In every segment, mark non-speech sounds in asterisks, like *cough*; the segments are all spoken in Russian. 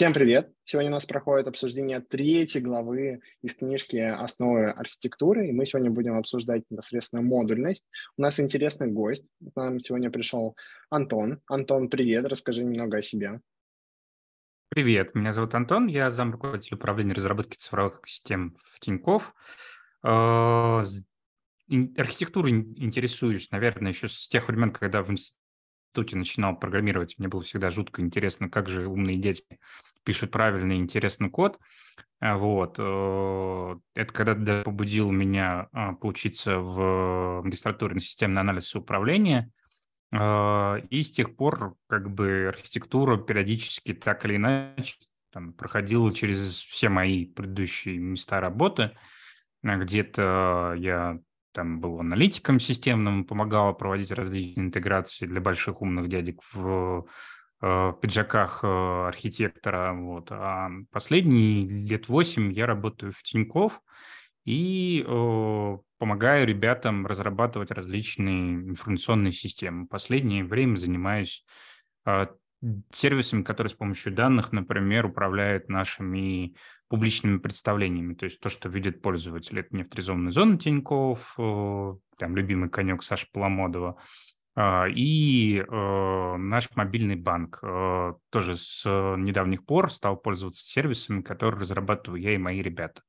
Всем привет! Сегодня у нас проходит обсуждение третьей главы из книжки «Основы архитектуры», и мы сегодня будем обсуждать непосредственно модульность. У нас интересный гость. К нам сегодня пришел Антон. Антон, привет! Расскажи немного о себе. Привет, меня зовут Антон, я зам руководителя управления разработки цифровых систем в Тинькофф. Э, архитектурой интересуюсь, наверное, еще с тех времен, когда в институте начинал программировать. Мне было всегда жутко интересно, как же умные дети пишут правильный интересный код. Э, вот. Э, это когда побудил меня поучиться в магистратуре на системный анализ и управление – и с тех пор как бы архитектура периодически так или иначе там, проходила через все мои предыдущие места работы. Где-то я там был аналитиком системным, помогал проводить различные интеграции для больших умных дядек в э, пиджаках э, архитектора. Вот. А последние лет восемь я работаю в Тинькофф, и э, помогаю ребятам разрабатывать различные информационные системы. Последнее время занимаюсь э, сервисами, которые с помощью данных, например, управляют нашими публичными представлениями. То есть то, что видит пользователь. Это неавторизованная зона Тинькофф, э, там любимый конек Саши Поломодова, и э, наш мобильный банк э, тоже с недавних пор стал пользоваться сервисами, которые разрабатываю я и мои ребята.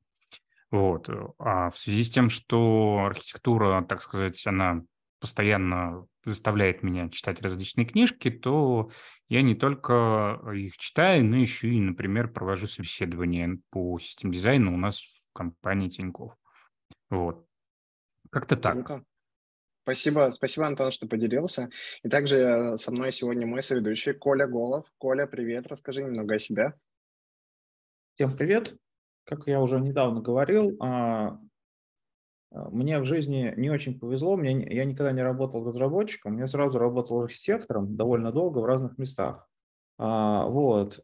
Вот. Э, а в связи с тем, что архитектура, так сказать, она постоянно заставляет меня читать различные книжки, то я не только их читаю, но еще и, например, провожу собеседование по систем дизайну у нас в компании Тинькофф. Вот. Как-то так. Спасибо, спасибо, Антон, что поделился. И также э, со мной сегодня мой соведущий Коля Голов. Коля, привет, расскажи немного о себе. Всем привет. Как я уже недавно говорил, а, а, мне в жизни не очень повезло, мне, я никогда не работал разработчиком, я сразу работал архитектором довольно долго в разных местах. А, вот,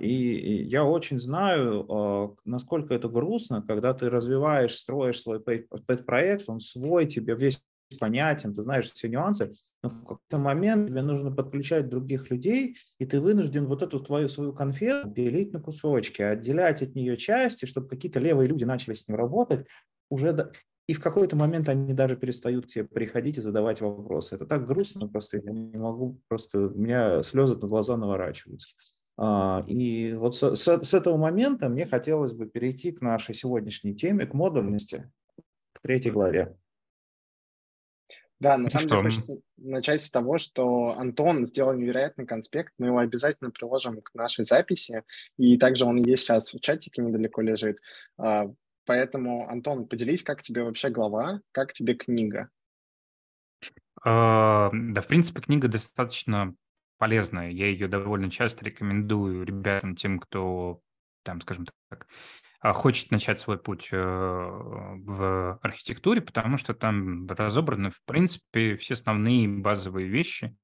и я очень знаю, насколько это грустно, когда ты развиваешь, строишь свой проект, он свой, тебе весь понятен, ты знаешь все нюансы, но в какой-то момент тебе нужно подключать других людей, и ты вынужден вот эту твою свою конфету делить на кусочки, отделять от нее части, чтобы какие-то левые люди начали с ним работать, уже до... и в какой-то момент они даже перестают к тебе приходить и задавать вопросы. Это так грустно, просто я не могу, просто у меня слезы на глаза наворачиваются. А, и вот с, этого момента мне хотелось бы перейти к нашей сегодняшней теме, к модульности, к третьей главе. Да, на самом деле хочется начать с того, что Антон сделал невероятный конспект, мы его обязательно приложим к нашей записи, и также он есть сейчас в чатике, недалеко лежит. А, поэтому, Антон, поделись, как тебе вообще глава, как тебе книга? А, да, в принципе, книга достаточно полезная. Я ее довольно часто рекомендую ребятам, тем, кто, там, скажем так, хочет начать свой путь э, в архитектуре, потому что там разобраны, в принципе, все основные базовые вещи,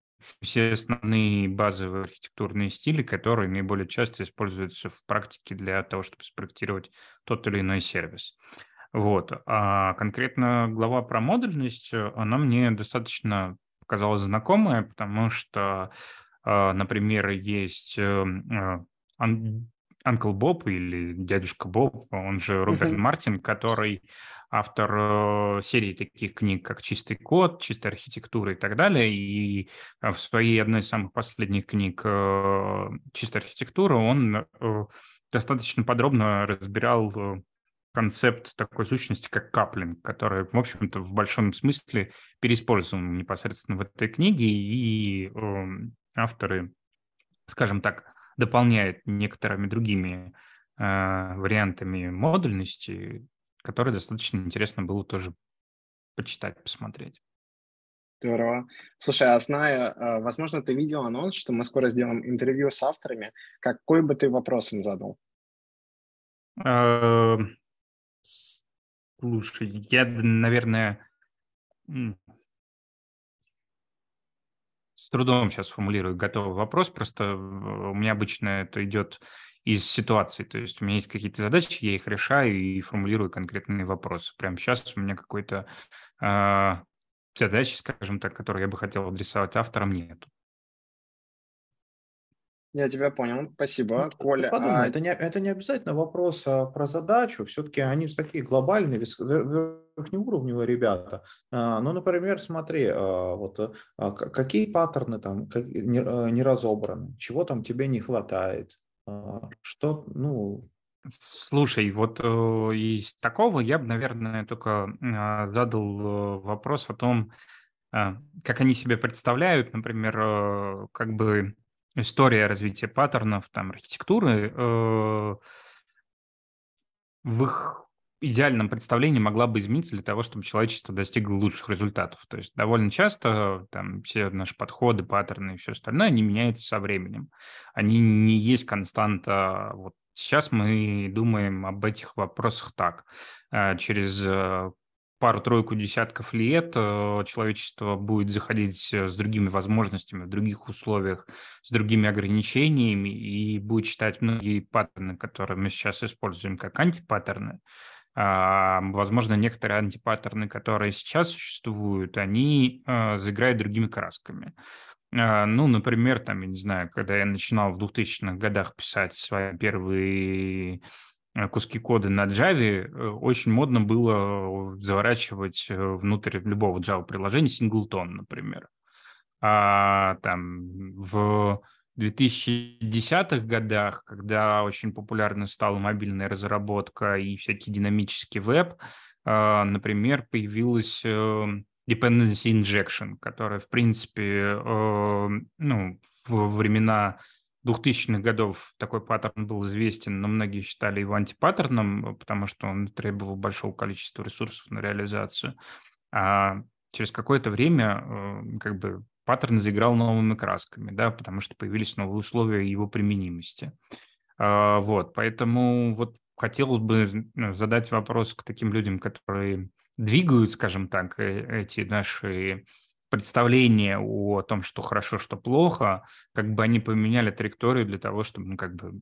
все основные базовые архитектурные стили, которые наиболее часто используются в практике для того, чтобы спроектировать тот или иной сервис. Вот. А конкретно глава про модульность, она мне достаточно показалась знакомая, потому что, а, например, есть э, э, Анкл Боб или дядюшка Боб, он же Роберт uh-huh. Мартин, который автор э, серии таких книг, как «Чистый код», «Чистая архитектура» и так далее. И э, в своей одной из самых последних книг э, «Чистая архитектура» он достаточно подробно разбирал концепт такой сущности, как каплинг, который, в общем-то, в большом смысле переиспользован непосредственно в этой книге, и э, авторы, скажем так, дополняет некоторыми другими э, вариантами модульности, которые достаточно интересно было тоже почитать, посмотреть. Здорово. Слушай, а зная, э, возможно, ты видел анонс, что мы скоро сделаем интервью с авторами. Какой бы ты вопрос им задал? Э, слушай, я, наверное, с трудом сейчас формулирую готовый вопрос, просто у меня обычно это идет из ситуации, то есть у меня есть какие-то задачи, я их решаю и формулирую конкретные вопросы. Прямо сейчас у меня какой-то э, задачи, скажем так, которые я бы хотел адресовать авторам, нету. Я тебя понял, спасибо, ну, Коля. Подумай, а... это, не, это не обязательно вопрос а, про задачу, все-таки они же такие глобальные, верхнеуровневые ребята. А, ну, например, смотри, а, вот а, какие паттерны там как, не, а, не разобраны, чего там тебе не хватает, а, что, ну... Слушай, вот э, из такого я бы, наверное, только э, задал э, вопрос о том, э, как они себе представляют, например, э, как бы история развития паттернов, там, архитектуры, э, в их идеальном представлении могла бы измениться для того, чтобы человечество достигло лучших результатов. То есть довольно часто там все наши подходы, паттерны и все остальное, они меняются со временем. Они не есть константа. Вот сейчас мы думаем об этих вопросах так. Э, через э, пару-тройку десятков лет э, человечество будет заходить э, с другими возможностями, в других условиях, с другими ограничениями и будет считать многие паттерны, которые мы сейчас используем, как антипаттерны. А, возможно, некоторые антипаттерны, которые сейчас существуют, они э, заиграют другими красками. А, ну, например, там, я не знаю, когда я начинал в 2000-х годах писать свои первые куски кода на Java, э, очень модно было заворачивать э, внутрь любого Java-приложения синглтон, например. А там в 2010-х годах, когда очень популярна стала мобильная разработка и всякий динамический веб, например, появилась dependency injection, которая, в принципе, ну, в времена 2000-х годов такой паттерн был известен, но многие считали его антипаттерном, потому что он требовал большого количества ресурсов на реализацию. А через какое-то время э, как бы паттерн заиграл новыми красками, да, потому что появились новые условия его применимости. А, вот, поэтому вот хотелось бы ну, задать вопрос к таким людям, которые двигают, скажем так, э, эти наши представление о том, что хорошо, что плохо, как бы они поменяли траекторию для того, чтобы, ну, как бы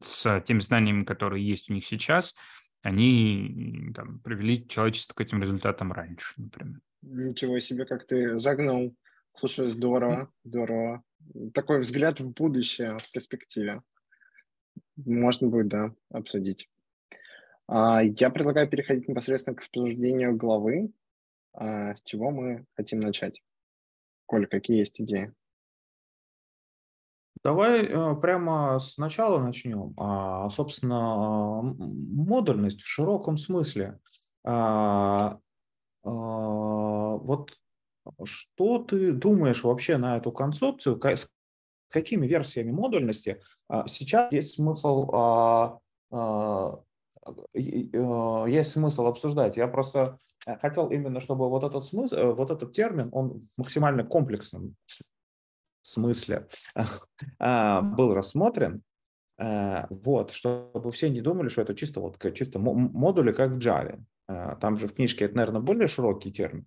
с теми знаниями, которые есть у них сейчас, они там, привели человечество к этим результатам раньше, например. Ничего себе, как ты загнул. Слушай, здорово, здорово. Такой взгляд в будущее, в перспективе. Можно будет, да, обсудить. А, я предлагаю переходить непосредственно к обсуждению главы. А с чего мы хотим начать? Коль, какие есть идеи? Давай э, прямо сначала начнем. А, собственно, модульность в широком смысле. А, а, вот что ты думаешь вообще на эту концепцию? С какими версиями модульности сейчас есть смысл есть смысл обсуждать? Я просто Э, хотел именно, чтобы вот этот смысл, э, вот этот термин, он в максимально комплексном смысле *laughs* а, был рассмотрен, э, вот, чтобы все не думали, что это чисто вот чисто модули, как в Java. Там же в книжке это, наверное, более широкий термин.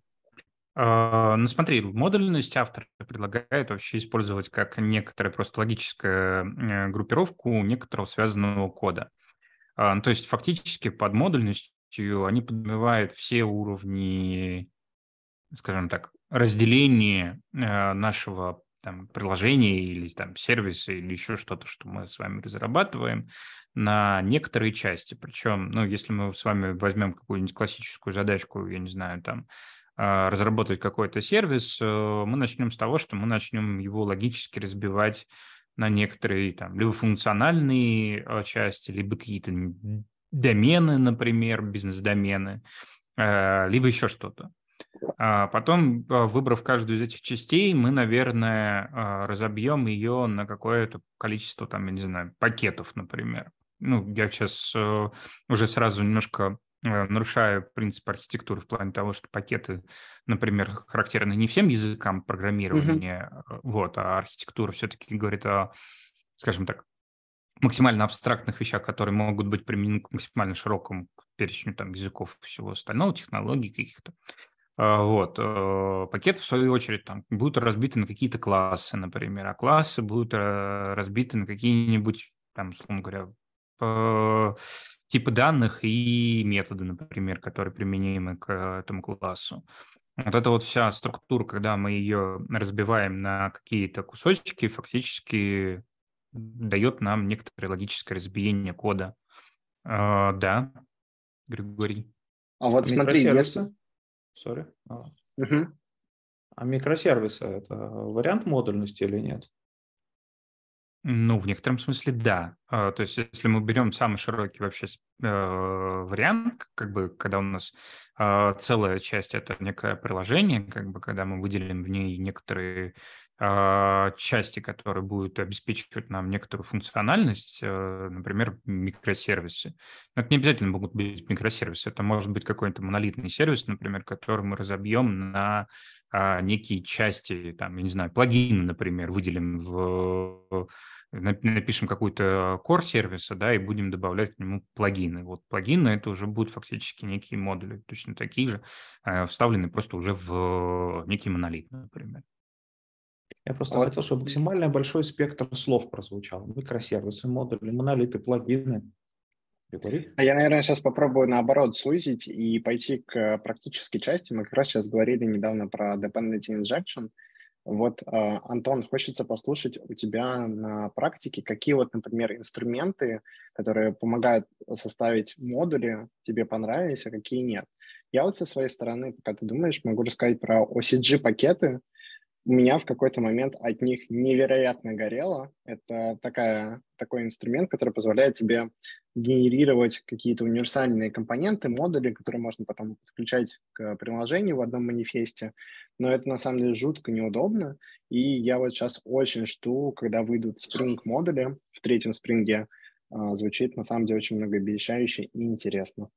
А, ну, смотри, модульность автор предлагает вообще использовать как некоторую просто логическую группировку некоторого связанного кода. А, ну, то есть фактически под модульностью они подразумевают все уровни, скажем так, разделения э, нашего там, приложения или там, сервиса или еще что-то, что мы с вами разрабатываем, на некоторые части. Причем, ну, если мы с вами возьмем какую-нибудь классическую задачку, я не знаю, там, э, разработать какой-то сервис, э, мы начнем с того, что мы начнем его логически разбивать на некоторые там либо функциональные части, либо какие-то домены, например, бизнес-домены, э, либо еще что-то. А потом, а, выбрав каждую из этих частей, мы, наверное, а, разобьем ее на какое-то количество, там, я не знаю, пакетов, например. Ну, я сейчас э, уже сразу немножко э, нарушаю принцип архитектуры в плане того, что пакеты, например, характерны не всем языкам программирования, mm-hmm. вот, а архитектура все-таки говорит о, скажем так, максимально абстрактных вещах, которые могут быть применены к максимально широкому перечню там, языков и всего остального, технологий каких-то. А, вот. Э, пакеты, в свою очередь, там, будут разбиты на какие-то классы, например, а классы будут разбиты на какие-нибудь, там, условно говоря, типы данных и методы, например, которые применимы к этому классу. Вот эта вот вся структура, когда мы ее разбиваем на какие-то кусочки, фактически дает нам некоторое логическое разбиение кода. А, да, Григорий. А вот смотри, если... Sorry. А. Угу. а микросервисы – это вариант модульности или нет? Ну, в некотором смысле, да. А, то есть, если мы берем самый широкий вообще э, вариант, как бы, когда у нас э, целая часть это некое приложение, как бы, когда мы выделим в ней некоторые э, части, которые будут обеспечивать нам некоторую функциональность, э, например, микросервисы. Но это не обязательно могут быть микросервисы, это может быть какой-то монолитный сервис, например, который мы разобьем на а, некие части, там, я не знаю, плагины, например, выделим в напишем какой-то core сервиса, да, и будем добавлять к нему плагины. Вот плагины это уже будут фактически некие модули, точно такие же, э, вставлены просто уже в некий монолит, например. Я просто вот. хотел, чтобы максимально большой спектр слов прозвучал. Микросервисы, модули, монолиты, плагины. А я, наверное, сейчас попробую наоборот сузить и пойти к практической части. Мы как раз сейчас говорили недавно про dependency injection. Вот, а, Антон, хочется послушать у тебя на практике, какие вот, например, инструменты, которые помогают составить модули, тебе понравились, а какие нет. Я вот со своей стороны, пока ты думаешь, могу рассказать про OCG-пакеты, у меня в какой-то момент от них невероятно горело. Это такая, такой инструмент, который позволяет тебе генерировать какие-то универсальные компоненты, модули, которые можно потом подключать к приложению в одном манифесте. Но это на самом деле жутко неудобно. И я вот сейчас очень жду, когда выйдут Spring модули в третьем спринге. А, звучит на самом деле очень многообещающе и интересно.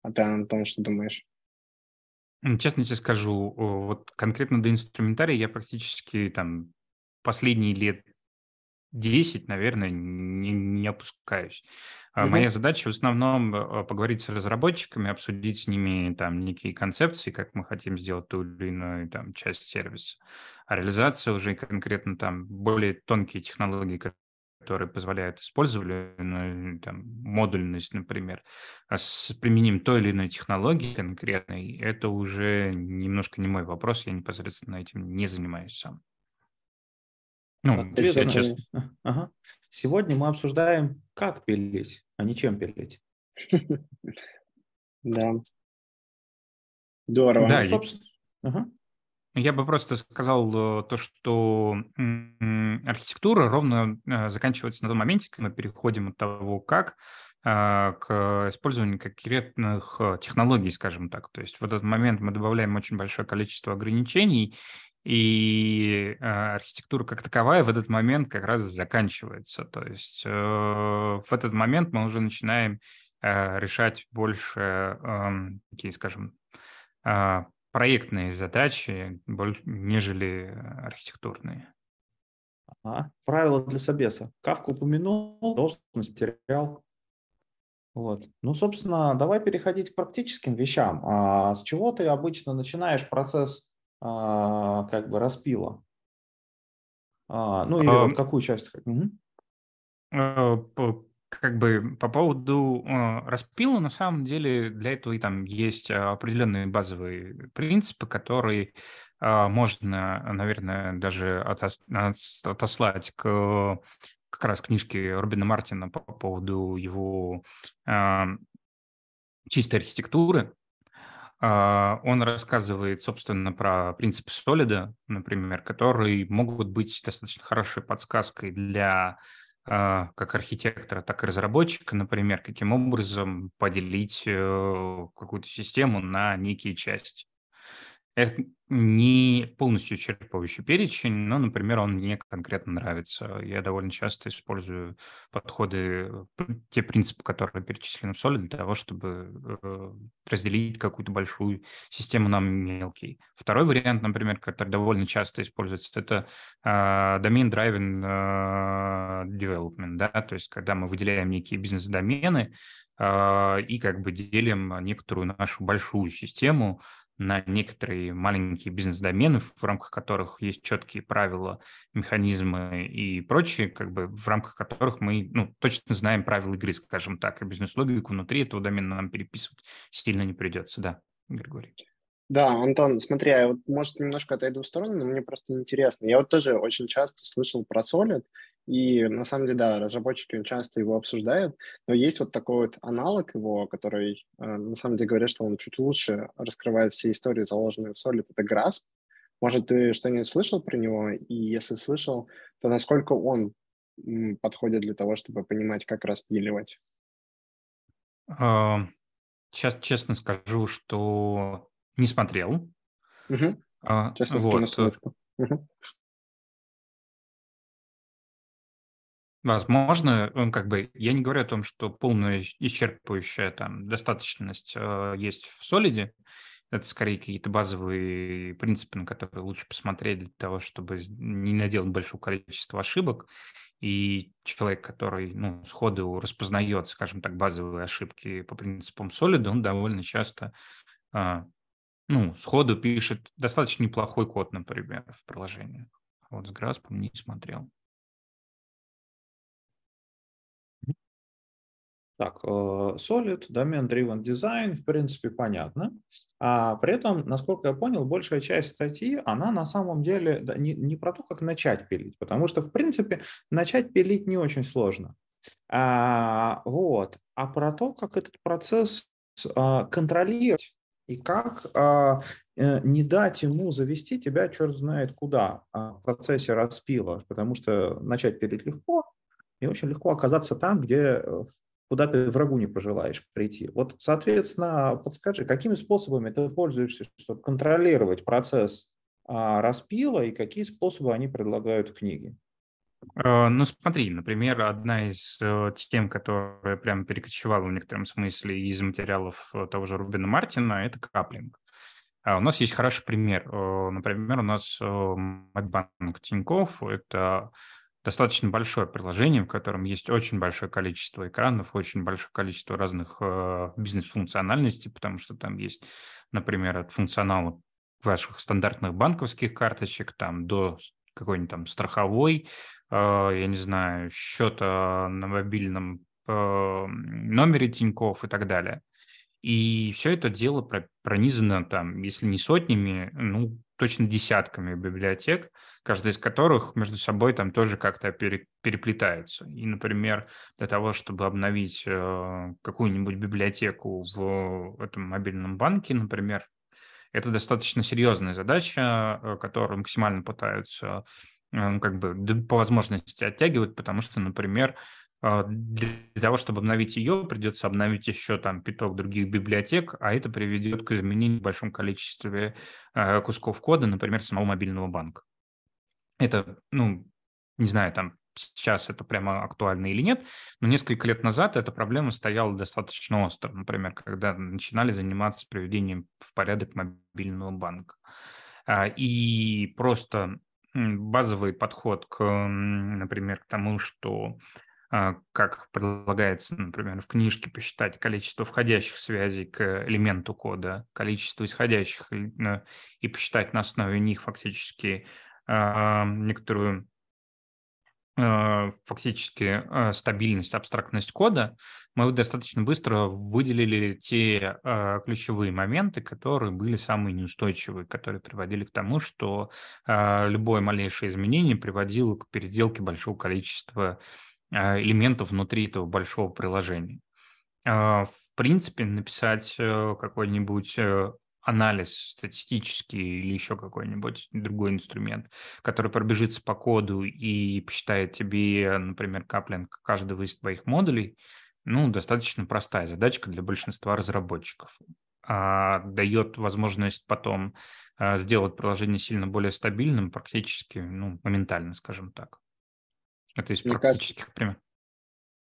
А ты, Антон, что думаешь? Честно тебе скажу, вот конкретно до инструментария я практически там последние лет 10, наверное, не, не опускаюсь. Mm-hmm. Моя задача в основном э, поговорить с разработчиками, обсудить с ними там некие концепции, как мы хотим сделать ту или иную там часть сервиса. А реализация уже конкретно там более тонкие технологии, которые позволяют использовать там, модульность, например, а с применением той или иной технологии конкретной, это уже немножко не мой вопрос, я непосредственно этим не занимаюсь сам. Ну, я честно. Ага. Сегодня мы обсуждаем, как пилить, а не чем пилить. *laughs* Да. Здорово. Да, ну, я бы просто сказал э, то, что архитектура ровно э, заканчивается на том моменте, когда мы переходим от того, как э, к использованию конкретных технологий, скажем так. То есть в этот момент мы добавляем очень большое количество ограничений, и архитектура как таковая в этот момент как раз заканчивается. То есть в этот момент мы уже начинаем решать больше эм, такие, скажем, проектные задачи, нежели архитектурные. Ага. Правила для собеса. Кавку упомянул, должность материал. Вот. Ну, собственно, давай переходить к практическим вещам. А с чего ты обычно начинаешь процесс а, как бы распила? А, ну, или а, вот какую часть? Угу как бы по поводу э, распила, на самом деле для этого и там есть определенные базовые принципы, которые э, можно, наверное, даже отос, отослать к как раз книжке Робина Мартина по поводу его э, чистой архитектуры. Э, он рассказывает, собственно, про принципы солида, например, которые могут быть достаточно хорошей подсказкой для как архитектора, так и разработчика, например, каким образом поделить э, какую-то систему на некие части. Это не полностью исчерпывающий перечень, но, например, он мне конкретно нравится. Я довольно часто использую подходы, те принципы, которые перечислены в Solid, для того, чтобы э, разделить какую-то большую систему на мелкие. Второй вариант, например, который довольно часто используется, это uh, domain driven uh, development, да, то есть когда мы выделяем некие бизнес-домены uh, и как бы делим некоторую нашу большую систему на некоторые маленькие бизнес-домены, в рамках которых есть четкие правила, механизмы и прочее, как бы в рамках которых мы ну, точно знаем правила игры, скажем так, и бизнес-логику внутри этого домена нам переписывать сильно не придется, да, Григорий. Да, Антон, смотри, я вот, может, немножко отойду в сторону, но мне просто интересно. Я вот тоже очень часто слышал про Solid, И на самом деле, да, разработчики часто его обсуждают, но есть вот такой вот аналог его, который э, на самом деле говорят, что он чуть лучше раскрывает все истории, заложенные в Solid, это Grasp. Может, ты что-нибудь слышал про него? И если слышал, то насколько он подходит для того, чтобы понимать, как распиливать? Сейчас честно скажу, что не смотрел. Угу. Честно вот. ссылочку. Угу. Возможно, он как бы, я не говорю о том, что полная исчерпывающая там достаточность э, есть в Solid. Это скорее какие-то базовые принципы, на которые лучше посмотреть для того, чтобы не наделать большое количество ошибок. И человек, который ну, сходу распознает, скажем так, базовые ошибки по принципам Solid, он довольно часто э, ну, сходу пишет достаточно неплохой код, например, в приложениях. Вот с Grasp не смотрел. Так, э, Solid, Domain-Driven Design, в принципе, понятно. А при этом, насколько я понял, большая часть статьи, она на самом деле не, не про то, как начать пилить, потому что, в принципе, начать пилить не очень сложно. А, вот. А про то, как этот процесс а, контролировать и как а, э, не дать ему завести тебя черт знает куда а, в процессе распила, потому что начать пилить легко, и очень легко оказаться там, где э, куда ты врагу не пожелаешь прийти. Вот, соответственно, подскажи, какими способами ты пользуешься, чтобы контролировать процесс а, распила, и какие способы они предлагают в книге? Э, ну, смотри, например, одна из э, тем, которая прям перекочевала в некотором смысле из материалов э, того же Рубина Мартина, это каплинг. А у нас есть хороший пример. Например, у нас Мэтбанк Тинькофф – это достаточно большое приложение, в котором есть очень большое количество экранов, очень большое количество разных э, бизнес-функциональностей, потому что там есть, например, от функционала ваших стандартных банковских карточек там до какой-нибудь там страховой, э, я не знаю, счета на мобильном э, номере Тинькофф и так далее. И все это дело пронизано там, если не сотнями, ну, точно десятками библиотек, каждая из которых между собой там тоже как-то пере, переплетаются. И, например, для того, чтобы обновить э, какую-нибудь библиотеку в этом мобильном банке, например, это достаточно серьезная задача, э, которую максимально пытаются э, как бы по возможности оттягивать, потому что, например, для того, чтобы обновить ее, придется обновить еще там пяток других библиотек, а это приведет к изменению в большом количестве а, кусков кода, например, самого мобильного банка. Это, ну, не знаю, там сейчас это прямо актуально или нет, но несколько лет назад эта проблема стояла достаточно остро, например, когда начинали заниматься приведением в порядок мобильного банка. А, и просто базовый подход к, например, к тому, что а, как предлагается, например, в книжке посчитать количество входящих связей к элементу кода, количество исходящих и посчитать на основе них фактически а, некоторую а, фактически стабильность, абстрактность кода, мы достаточно быстро выделили те ключевые моменты, которые были самые неустойчивые, которые приводили к тому, что любое малейшее изменение приводило к переделке большого количества а, элементов внутри этого большого приложения. А, в принципе, написать э, какой-нибудь э, анализ статистический или еще какой-нибудь другой инструмент, который пробежится по коду и посчитает тебе, например, каплинг каждого из твоих модулей, ну, достаточно простая задачка для большинства разработчиков. А дает возможность потом а, сделать приложение сильно более стабильным практически, ну, моментально, скажем так. Это из мне практических кажется, примеров.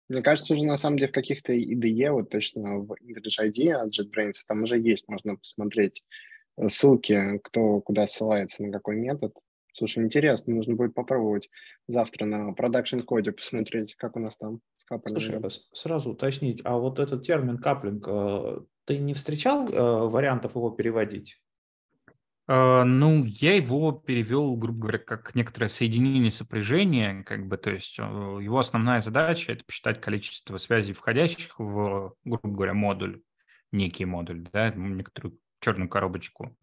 Мне кажется, уже на самом деле в каких-то IDE, вот точно в IntelliJ IDE от JetBrains, там уже есть, можно посмотреть э, ссылки, кто куда ссылается, на какой метод. Слушай, интересно, нужно будет попробовать завтра на продакшн коде посмотреть, как у нас там с каплингом. Слушай, а сразу уточнить, а вот этот термин каплинг, э, ты не встречал э, вариантов его переводить? А, ну, я его перевел, грубо говоря, как некоторое соединение сопряжения, как бы, то есть его основная задача – это посчитать количество связей, входящих в, грубо говоря, модуль, некий модуль, да, некоторую черную коробочку,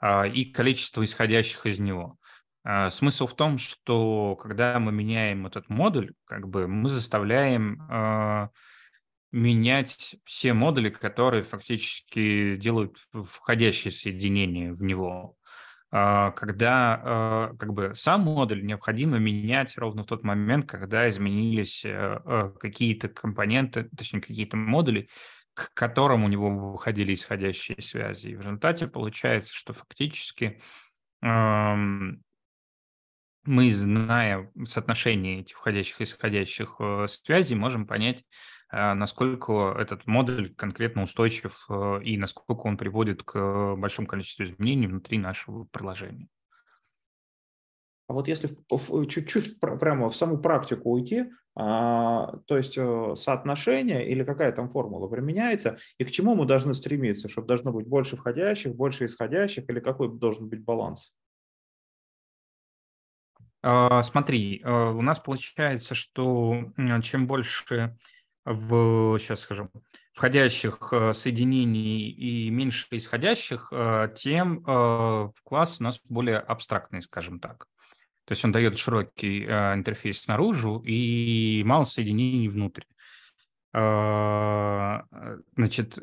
а, и количество исходящих из него. А, смысл в том, что когда мы меняем этот модуль, как бы мы заставляем менять все модули, которые фактически делают входящее соединение в него. Э, когда э, как бы сам модуль необходимо менять ровно в тот момент, когда изменились э, какие-то компоненты, точнее какие-то модули, к которым у него выходили исходящие связи. И в результате получается, что фактически мы, зная соотношение этих входящих и исходящих э, связей, можем понять, э, насколько этот модуль конкретно устойчив э, и насколько он приводит к большому количеству изменений внутри нашего приложения. А вот если чуть-чуть прямо в саму практику уйти, а, то есть соотношение или какая там формула применяется, и к чему мы должны стремиться, чтобы должно быть больше входящих, больше исходящих, или какой должен быть баланс? А, смотри, а, у нас получается, что чем больше в, сейчас скажу, входящих а, соединений и меньше исходящих, тем класс у нас более абстрактный, скажем так. То есть он дает широкий интерфейс снаружи и мало соединений внутрь. А, значит,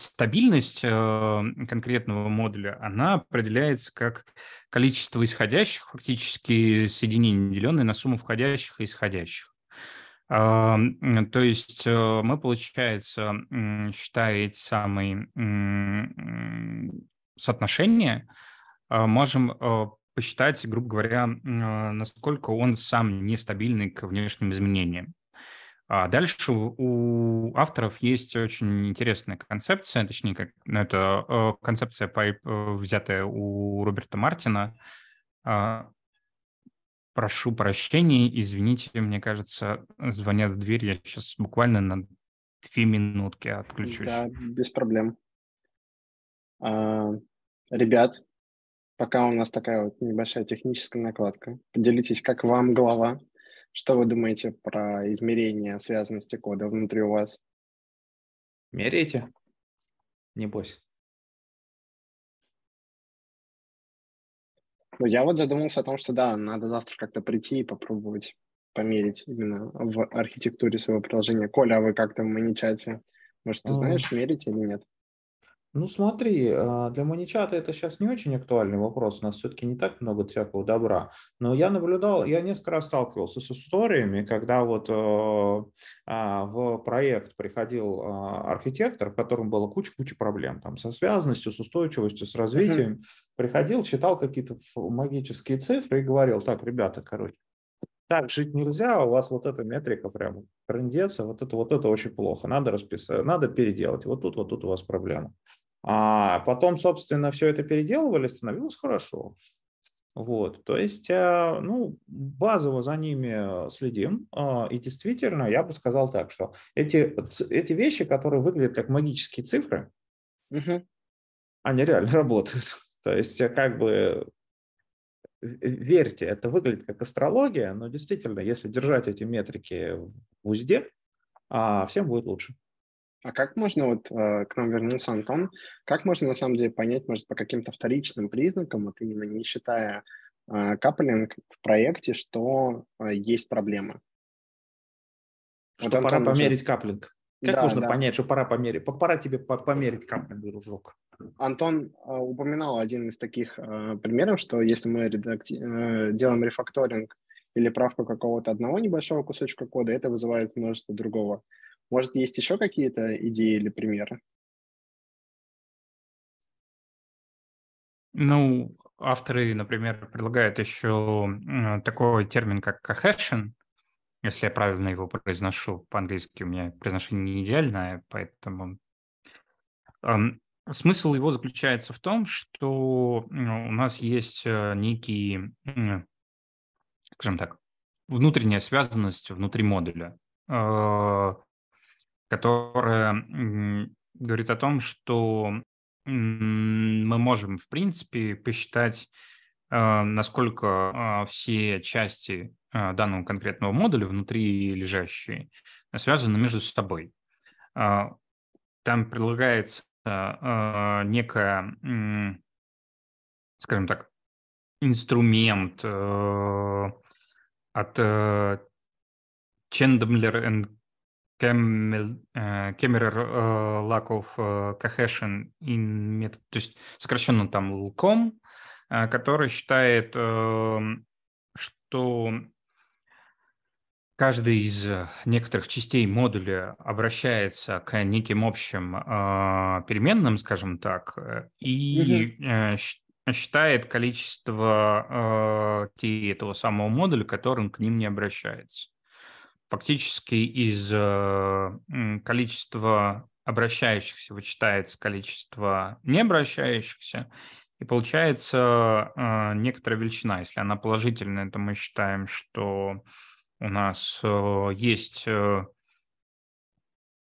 стабильность а, конкретного модуля, она определяется как количество исходящих фактически соединений, деленное на сумму входящих и исходящих. А, то есть мы, получается, считая эти самые соотношения, можем посчитать, грубо говоря, насколько он сам нестабильный к внешним изменениям. А дальше у авторов есть очень интересная концепция, точнее, как, ну, это э, концепция, э, взятая у Роберта Мартина. А, прошу прощения, извините, мне кажется, звонят в дверь, я сейчас буквально на две минутки отключусь. Да, без проблем. А, ребят, пока у нас такая вот небольшая техническая накладка, поделитесь, как вам глава, что вы думаете про измерение связанности кода внутри у вас? Меряете? Небось. Ну, я вот задумался о том, что да, надо завтра как-то прийти и попробовать померить именно в архитектуре своего приложения. Коля, а вы как-то в маничате? Может, ты знаешь, мерить или нет? Ну смотри, а, для маничата это сейчас не очень актуальный вопрос, у нас все-таки не так много всякого добра, но я наблюдал, я несколько раз сталкивался с историями, когда вот э, а, в проект приходил а, архитектор, в котором было куча-куча проблем, там со связанностью, с устойчивостью, с развитием, uh-huh. приходил, считал какие-то магические цифры и говорил, так, ребята, короче, так жить нельзя, у вас вот эта метрика прям трендец, вот это, вот это очень плохо, надо расписать, надо переделать, вот тут, вот тут у вас проблема. А потом, собственно, все это переделывали, становилось хорошо. Вот, то есть, э, ну, базово за ними следим, а, и действительно, я бы сказал так, что эти, эти вещи, которые выглядят как магические цифры, угу. они реально *laughs* работают. То есть, э, как бы, верьте, это выглядит как астрология, но действительно, если держать эти метрики в узде, а, всем будет лучше. А как можно, вот э, к нам вернуться, Антон, как можно на самом деле понять, может, по каким-то вторичным признакам, вот именно не считая э, каплинг в проекте, что э, есть проблемы? Что вот пора Антон померить уже... каплинг. Как да, можно да. понять, что пора померить? Пора тебе померить каплинг, дружок. Антон э, упоминал один из таких э, примеров, что если мы редакти... э, делаем рефакторинг или правку какого-то одного небольшого кусочка кода, это вызывает множество другого. Может, есть еще какие-то идеи или примеры? Ну, авторы, например, предлагают еще такой термин, как cohesion, если я правильно его произношу по-английски, у меня произношение не идеальное, поэтому смысл его заключается в том, что у нас есть э, некий, скажем так, внутренняя связанность внутри модуля. Э, которая говорит о том, что мы можем, в принципе, посчитать, э, насколько а, все части а, данного конкретного модуля внутри лежащие связаны между собой. Там предлагается некая, скажем так, инструмент э, от э, Chandler and Cohesion in Method, то есть сокращенно там LCOM, э, который считает, э, что каждый из э, некоторых частей модуля обращается к неким общим переменным, скажем так, и э, считает количество этого самого модуля, которым к ним не обращается. Фактически из э, количества обращающихся вычитается количество не обращающихся, и получается э, некоторая величина. Если она положительная, то мы считаем, что у нас э, есть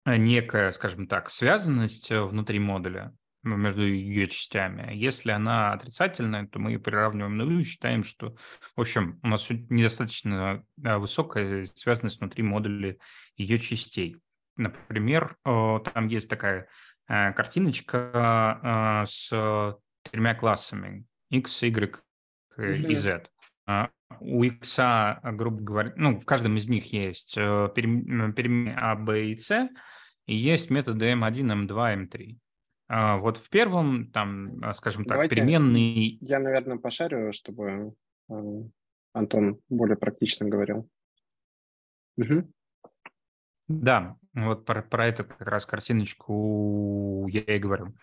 некая, скажем так, связанность внутри модуля между ее частями. Если она отрицательная, то мы ее приравниваем нулю и считаем, что, в общем, у нас недостаточно высокая связанность внутри модуля ее частей. Например, там есть такая картиночка с тремя классами x, y и z. А, у X, грубо говоря, ну, в каждом из них есть э, переменные А, Б и С, и есть методы М1, М2, М3. Вот в первом, там, а, скажем так, Давайте переменный... Я, наверное, пошарю, чтобы э, Антон более практично говорил. Угу. Да, вот про, про эту как раз картиночку я и говорю.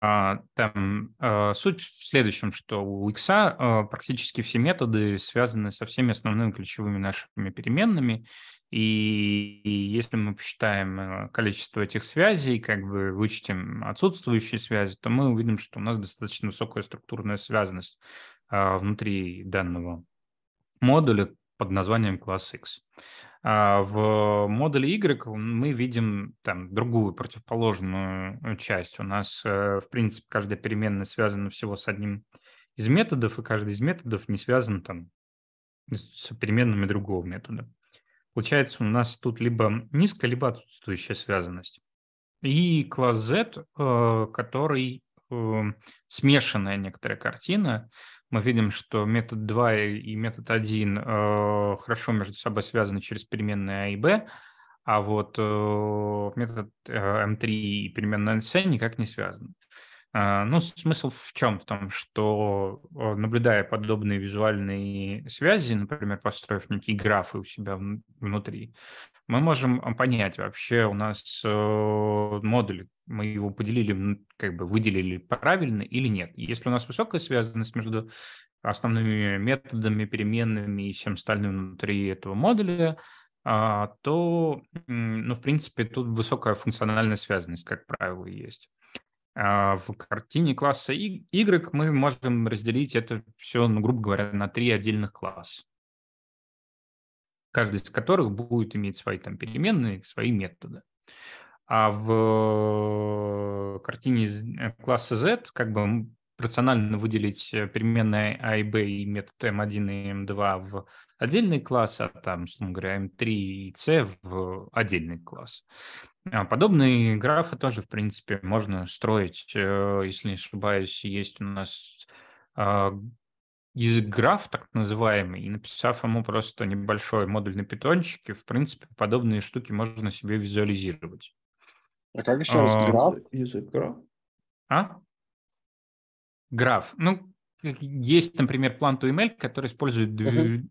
А, там а, суть в следующем, что у X а, практически все методы связаны со всеми основными ключевыми нашими переменными, и если мы посчитаем количество этих связей, как бы вычтем отсутствующие связи, то мы увидим, что у нас достаточно высокая структурная связанность внутри данного модуля под названием класс X. А в модуле Y мы видим там другую противоположную э, часть. У нас, э, в принципе, каждая переменная связана всего с одним из методов, и каждый из методов не связан там с переменными другого метода. Получается, у нас тут либо низкая, либо отсутствующая связанность. И класс Z, э, который смешанная некоторая картина, мы видим, что метод 2 и метод 1 э, хорошо между собой связаны через переменные А и Б, а вот э, метод э, М3 и переменная NC никак не связаны. Э, ну, смысл в чем? В том, что э, наблюдая подобные визуальные связи, например, построив некие графы у себя внутри, мы можем понять вообще у нас э, модуль мы его поделили, как бы выделили правильно или нет. Если у нас высокая связанность между основными методами, переменными и всем остальным внутри этого модуля, а, то, ну, в принципе, тут высокая функциональная связанность, как правило, есть. А в картине класса Y мы можем разделить это все, ну, грубо говоря, на три отдельных класса, каждый из которых будет иметь свои там переменные, свои методы. А в картине э, класса Z как бы рационально выделить э, переменные А и Б и метод M1 и M2 в отдельный класс, а там, условно говоря, M3 и C в отдельный класс. А подобные графы тоже, в принципе, можно строить, э, если не ошибаюсь, есть у нас а, язык граф, так называемый, и написав ему просто небольшой модуль на питончике, в принципе, подобные штуки можно себе визуализировать. А как еще раз? Граф? Язык граф? А? Граф. Ну, есть, например, план ML, который использует uh-huh.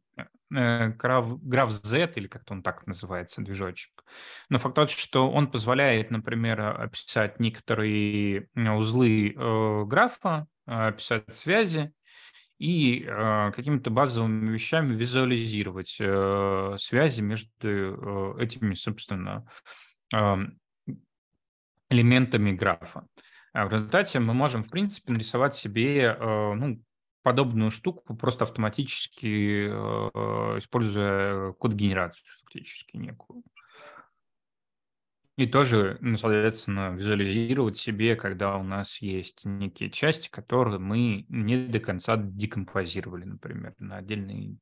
Граф, граф Z, или как-то он так называется, движочек. Но факт тот, что он позволяет, например, описать некоторые узлы э, графа, описать связи, и э, какими-то базовыми вещами визуализировать э, связи между э, этими, собственно, э, элементами графа. А в результате мы можем, в принципе, нарисовать себе э, ну, подобную штуку просто автоматически, э, используя код-генерацию фактически некую. И тоже, ну, соответственно, визуализировать себе, когда у нас есть некие части, которые мы не до конца декомпозировали, например, на отдельные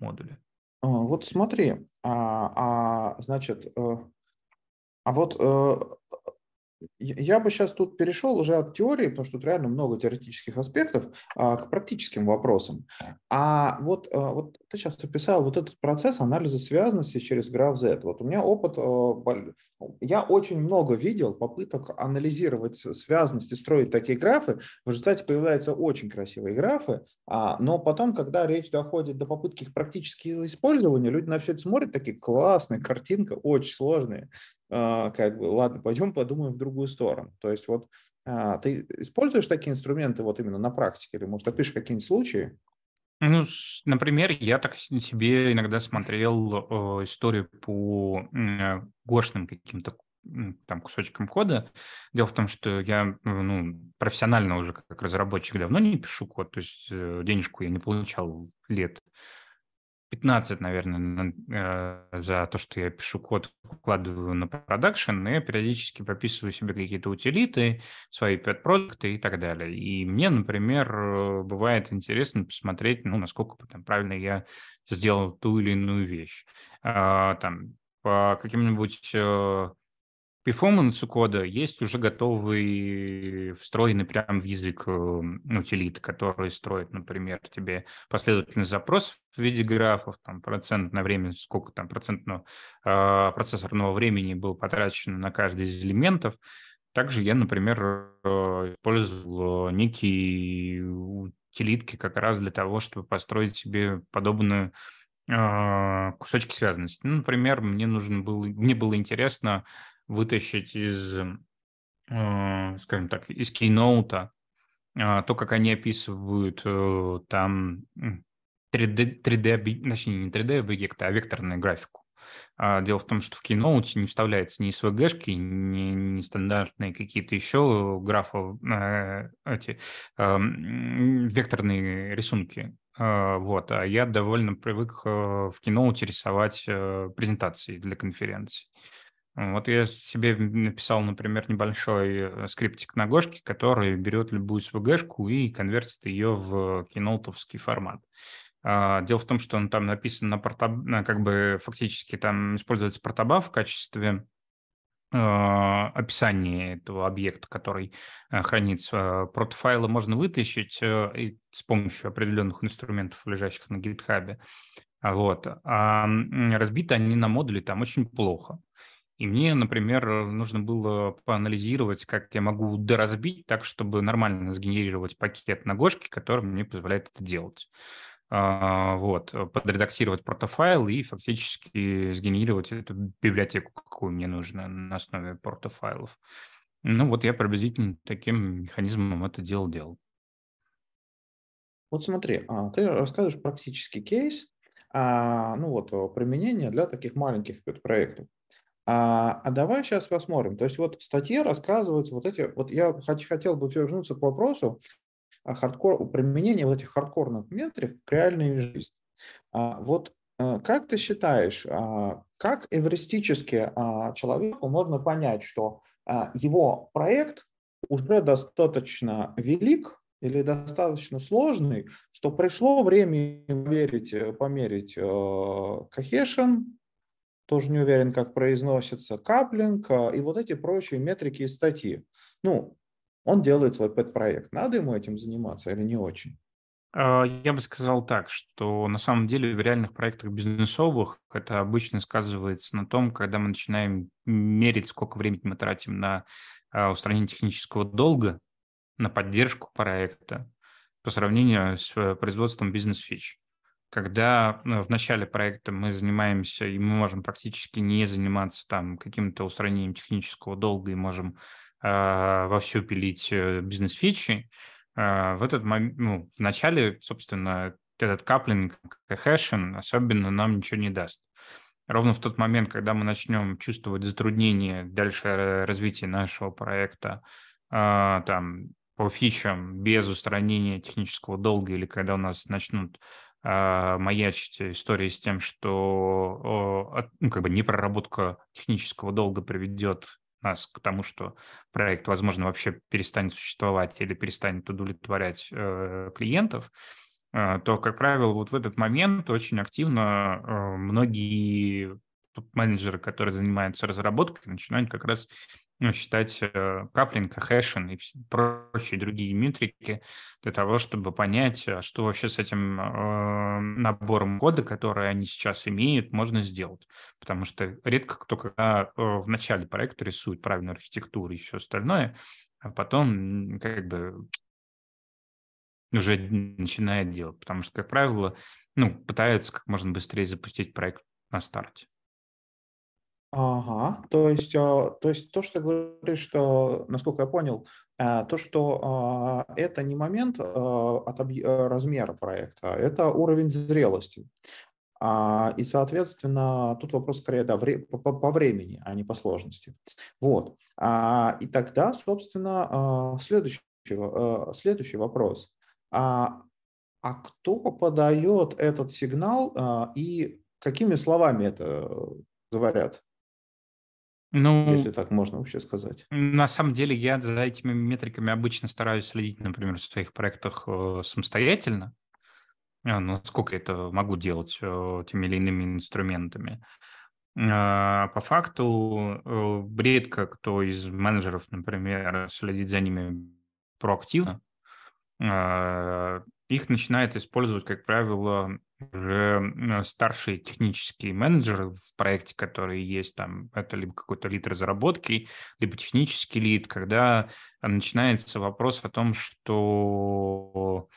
модули. А, вот смотри, а, а значит, э, а вот я бы сейчас тут перешел уже от теории, потому что тут реально много теоретических аспектов, а, к практическим вопросам. А вот, а, вот ты сейчас описал вот этот процесс анализа связанности через GraphZ. Вот у меня опыт, а, я очень много видел попыток анализировать связанности, строить такие графы. В результате появляются очень красивые графы, но потом, когда речь доходит до попытки их практически использования, люди на все это смотрят, такие классные, картинка очень сложные. А, как бы, ладно, пойдем подумаем в другую сторону. То есть вот а, ты используешь такие инструменты вот именно на практике или, может, опишешь какие-нибудь случаи? Ну, например, я так себе иногда смотрел э, историю по э, гошным каким-то там кусочкам кода. Дело в том, что я ну, профессионально уже как разработчик давно не пишу код, то есть э, денежку я не получал лет 15, наверное, э, за то, что я пишу код, укладываю на продакшн, и я периодически прописываю себе какие-то утилиты, свои пет-продукты и так далее. И мне, например, э, бывает интересно посмотреть, ну, насколько там, правильно я сделал ту или иную вещь. А, там, по каким-нибудь э, перформансу кода есть уже готовый, встроенный прямо в язык э, утилит, который строит, например, тебе последовательный запрос в виде графов, там, процент на время, сколько там процентного э, процессорного времени был потрачено на каждый из элементов. Также я, например, э, использовал некие утилитки как раз для того, чтобы построить себе подобную э, кусочки связанности. Ну, например, мне нужно было, мне было интересно вытащить из, э, скажем так, из Keynote а, то, как они описывают э, там 3D, 3D, точнее, не 3D объекты, а векторную графику. А, дело в том, что в Keynote не вставляются ни SVG-шки, ни, ни стандартные какие-то еще графы, э, эти э, векторные рисунки. Э, вот, а я довольно привык в Keynote рисовать презентации для конференций. Вот я себе написал, например, небольшой э, скриптик на Гошке, который берет любую SVG-шку и конвертит ее в кинолтовский формат. А, дело в том, что он там написан на портоб... как бы фактически там используется портобаф в качестве а, описания этого объекта, который э, хранится. Протофайлы можно вытащить э, с помощью определенных инструментов, лежащих на гитхабе. Вот. А разбиты они на модули там очень плохо. И мне, например, нужно было поанализировать, как я могу доразбить так, чтобы нормально сгенерировать пакет на Гошке, который мне позволяет это делать. А, вот, подредактировать протофайл и фактически сгенерировать эту библиотеку, какую мне нужно на основе протофайлов. Ну вот я приблизительно таким механизмом это дело делал. Вот смотри, а, ты рассказываешь практический кейс, а, ну вот применение для таких маленьких проектов. А, а давай сейчас посмотрим. То есть вот в статье рассказываются вот эти, вот я хочу, хотел бы вернуться к вопросу о хардкор, применения вот этих хардкорных метрик к реальной жизни. А, вот а, как ты считаешь, а, как эвристически а, человеку можно понять, что а, его проект уже достаточно велик или достаточно сложный, что пришло время померить, померить э, кохешен, тоже не уверен, как произносится, каплинг а, и вот эти прочие метрики и статьи. Ну, он делает свой пэт-проект. Надо ему этим заниматься или не очень? А, я бы сказал так, что на самом деле в реальных проектах бизнесовых это обычно сказывается на том, когда мы начинаем мерить, сколько времени мы тратим на а, устранение технического долга, на поддержку проекта по сравнению с э, производством бизнес-фич когда ну, в начале проекта мы занимаемся, и мы можем практически не заниматься там каким-то устранением технического долга и можем э, вовсю пилить э, бизнес-фичи, э, в этот момент, ну, в начале, собственно, этот каплинг, хэшен особенно нам ничего не даст. Ровно в тот момент, когда мы начнем чувствовать затруднения дальше развития нашего проекта, э, там, по фичам без устранения технического долга или когда у нас начнут маячить истории с тем, что ну, как бы непроработка технического долга приведет нас к тому, что проект, возможно, вообще перестанет существовать или перестанет удовлетворять э, клиентов, э, то, как правило, вот в этот момент очень активно э, многие менеджеры, которые занимаются разработкой, начинают как раз ну, считать э, каплинг, хэшин и прочие другие метрики для того, чтобы понять, а что вообще с этим э, набором кода, который они сейчас имеют, можно сделать. Потому что редко кто когда э, в начале проекта рисует правильную архитектуру и все остальное, а потом как бы уже начинает делать. Потому что, как правило, ну, пытаются как можно быстрее запустить проект на старте. Ага, то есть, а, то есть то, что говоришь, что, насколько я понял, а, то, что а, это не момент от размера проекта, это уровень зрелости. И, соответственно, тут вопрос скорее да, по времени, а не по сложности. Вот. И тогда, собственно, следующий, следующий вопрос. А, а кто подает этот сигнал и какими словами это говорят? Ну, если так можно вообще сказать. На самом деле я за этими метриками обычно стараюсь следить, например, в своих проектах э, самостоятельно, э, насколько это могу делать э, теми или иными инструментами. Э, по факту э, редко кто из менеджеров, например, следит за ними проактивно. Э, их начинает использовать, как правило, уже старшие технические менеджеры в проекте, которые есть там, это либо какой-то лид разработки, либо технический лид, когда начинается вопрос о том, что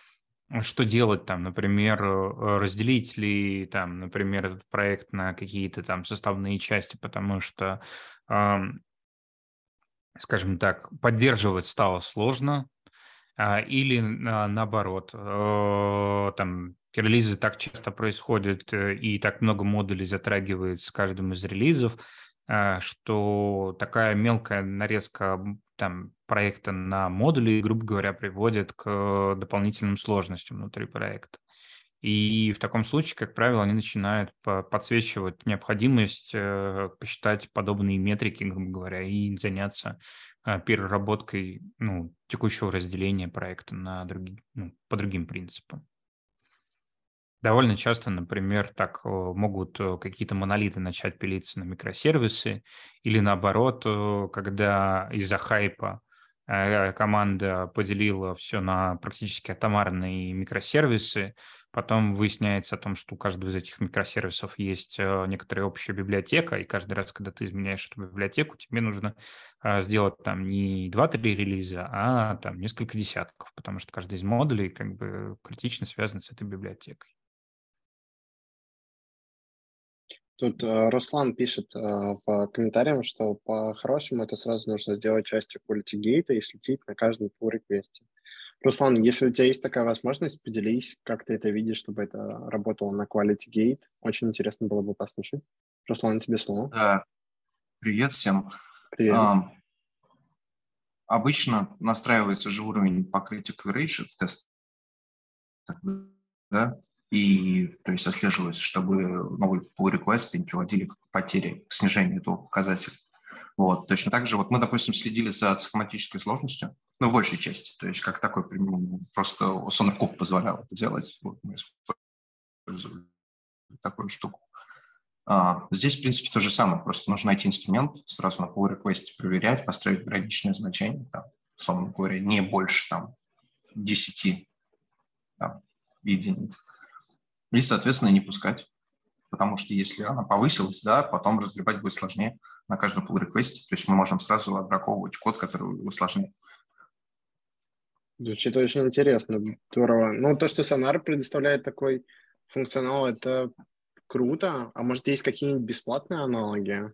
что делать там, например, разделить ли там, например, этот проект на какие-то там составные части, потому что, скажем так, поддерживать стало сложно, а, или наоборот, э, там релизы так часто происходят э, и так много модулей затрагивает с каждым из релизов, а, что такая мелкая нарезка там проекта на модули, грубо говоря, приводит к дополнительным сложностям внутри проекта. И в таком случае, как правило, они начинают подсвечивать необходимость э, посчитать подобные метрики, грубо говоря, и заняться э, переработкой ну, текущего разделения проекта на другие, ну, по другим принципам. Довольно часто, например, так э, могут какие-то монолиты начать пилиться на микросервисы, или наоборот, когда из-за хайпа команда поделила все на практически атомарные микросервисы, Потом выясняется о том, что у каждого из этих микросервисов есть э, некоторая общая библиотека, и каждый раз, когда ты изменяешь эту библиотеку, тебе нужно э, сделать там не 2-3 релиза, а там несколько десятков, потому что каждый из модулей как бы критично связан с этой библиотекой. Тут э, Руслан пишет э, в комментариях, что по-хорошему это сразу нужно сделать частью quality gate и следить на каждом pull реквесте Руслан, если у тебя есть такая возможность, поделись, как ты это видишь, чтобы это работало на Quality Gate. Очень интересно было бы послушать. Руслан, тебе слово. Да. Привет всем. Привет. А, обычно настраивается же уровень покрытия coverage в тест, да, и то есть отслеживается, чтобы новые pull реквесты не приводили к потере, к снижению этого показателя. Вот. Точно так же вот мы, допустим, следили за схематической сложностью, ну, в большей части, то есть как такой, просто Sonar Cube позволял это делать, вот мы использовали такую штуку. А, здесь, в принципе, то же самое, просто нужно найти инструмент, сразу на pull request проверять, поставить граничное значение, там, условно говоря, не больше там 10 там, единиц, и, соответственно, не пускать потому что если она повысилась, да, потом разгребать будет сложнее на каждом pull request, то есть мы можем сразу отбраковывать код, который усложнит. Звучит очень интересно, здорово. Ну, то, что Sonar предоставляет такой функционал, это круто. А может, есть какие-нибудь бесплатные аналоги?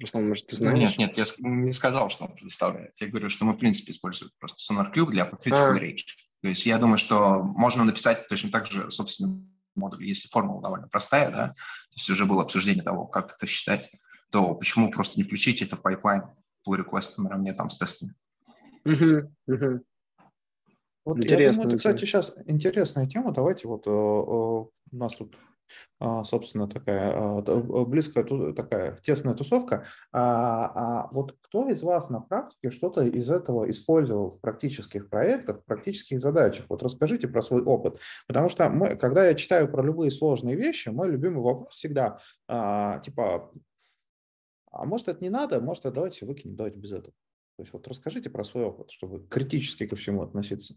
Руслан, может, ты знаешь? Нет, нет, я не сказал, что он предоставляет. Я говорю, что мы, в принципе, используем просто SonarQube для покрытия, coverage. То есть я думаю, что можно написать точно так же, собственно, модуль, если формула довольно простая, да, то есть уже было обсуждение того, как это считать, то почему просто не включить это в pipeline pull request наравне там с тестами? Угу, угу. Вот Интересно. Я думаю, это, кстати, сейчас интересная тема. Давайте вот э, э, у нас тут собственно, такая а, близкая, такая тесная тусовка. А, а вот кто из вас на практике что-то из этого использовал в практических проектах, в практических задачах? Вот расскажите про свой опыт. Потому что мы, когда я читаю про любые сложные вещи, мой любимый вопрос всегда, типа, а может это не надо, может это давайте выкинем, давайте без этого. То есть вот расскажите про свой опыт, чтобы критически ко всему относиться.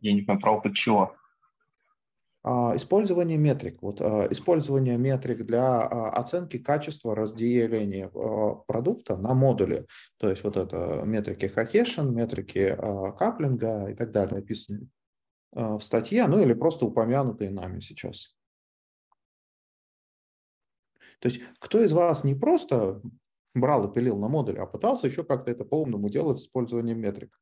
Я не понимаю, про опыт чего? А, использование метрик. Вот, а, использование метрик для а, оценки качества разделения продукта на модули. То есть вот это метрики Хакешен, метрики каплинга и так далее описаны в статье, ну или просто упомянутые нами сейчас. То есть кто из вас не просто брал и пилил на модули, а пытался еще как-то это по-умному делать с использованием метрик?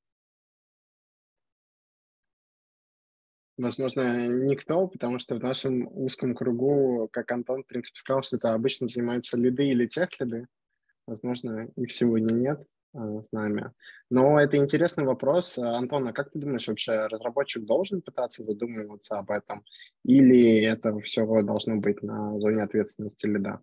Возможно, никто, потому что в нашем узком кругу, как Антон, в принципе, сказал, что это обычно занимаются лиды или тех лиды. Возможно, их сегодня нет э, с нами. Но это интересный вопрос. Антон, а как ты думаешь, вообще разработчик должен пытаться задумываться об этом? Или это все должно быть на зоне ответственности лида?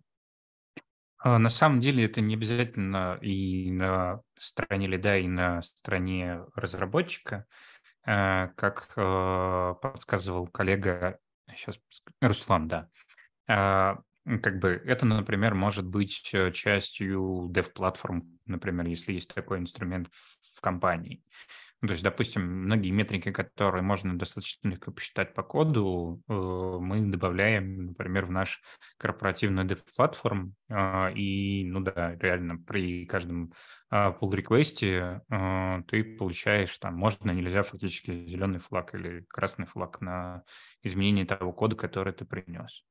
А, на самом деле это не обязательно и на стороне лида, и на стороне разработчика. Э, как э, подсказывал коллега, сейчас Руслан, да, э, как бы это, например, может быть частью dev-платформ, например, если есть такой инструмент в компании. Ну, то есть, допустим, многие метрики, которые можно достаточно легко посчитать по коду, э, мы добавляем, например, в наш корпоративный dev-платформ, а, и, ну да, реально при каждом а, pull реквесте ты получаешь там, можно, нельзя, фактически зеленый флаг или красный флаг на изменение того кода, который ты принес.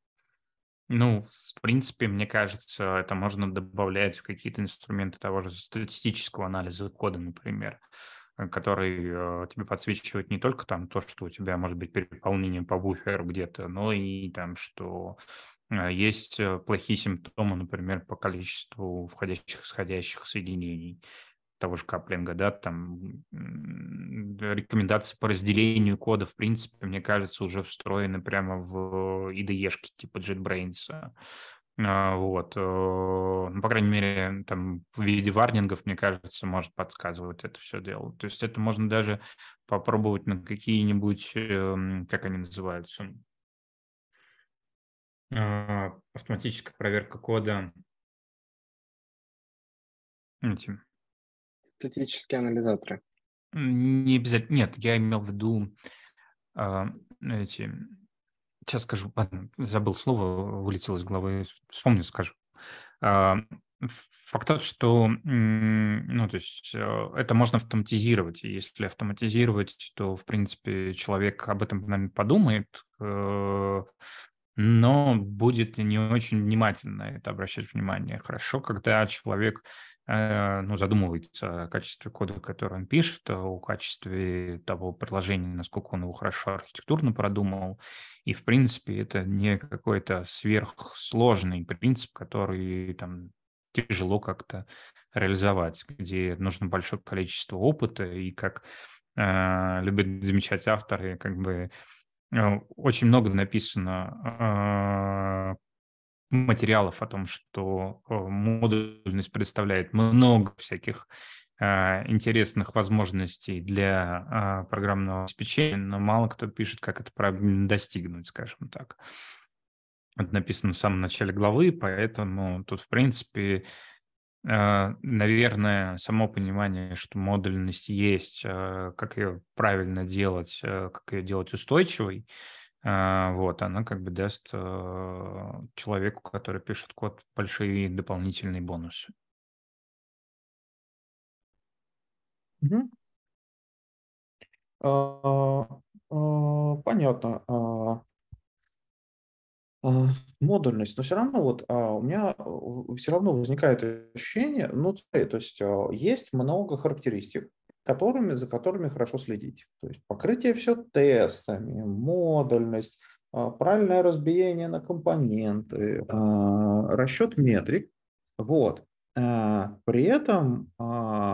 Ну, в принципе, мне кажется, это можно добавлять в какие-то инструменты того же статистического анализа кода, например. Э, который э, тебе подсвечивает не только там то, что у тебя может быть переполнение по буферу где-то, но и там, что э, есть плохие симптомы, например, по количеству входящих и исходящих соединений того же каплинга, да, там рекомендации по разделению кода, в принципе, мне кажется, уже встроены прямо в IDE-шки типа JetBrains. А, вот, э, ну, по крайней мере, там в виде варнингов, мне кажется, может подсказывать это все дело. То есть это можно даже попробовать на какие-нибудь, эм, как они называются, а, автоматическая проверка кода. Эти. Статические анализаторы. Не обязательно. Нет, я имел в виду а, эти Сейчас скажу, ладно, забыл слово, вылетело из головы, вспомню, скажу. А, факт тот, что ну, то есть, э, это можно автоматизировать, и если автоматизировать, то, в принципе, человек об этом, наверное, подумает, э, но будет не очень внимательно это обращать внимание. Хорошо, когда человек Э, ну, задумывается о качестве кода, который он пишет, о качестве того приложения, насколько он его хорошо архитектурно продумал. И, в принципе, это не какой-то сверхсложный принцип, который там тяжело как-то реализовать, где нужно большое количество опыта, и как э, любят замечать авторы, как бы очень много написано э, материалов о том, что э, модульность представляет много всяких э, интересных возможностей для программного обеспечения, но мало кто пишет, как это правильно достигнуть, скажем так. Это написано в самом начале главы, поэтому тут, в принципе, э, наверное, само понимание, что модульность есть, как ее правильно делать, как ее делать устойчивой – вот, она как бы даст человеку, который пишет код, большие дополнительные бонусы. А, а, понятно. А, модульность, но все равно вот а, у меня все равно возникает ощущение, ну, то есть а, есть много характеристик, которыми, за которыми хорошо следить. То есть покрытие все тестами, модульность, а, правильное разбиение на компоненты, а, расчет метрик. Вот. А, при этом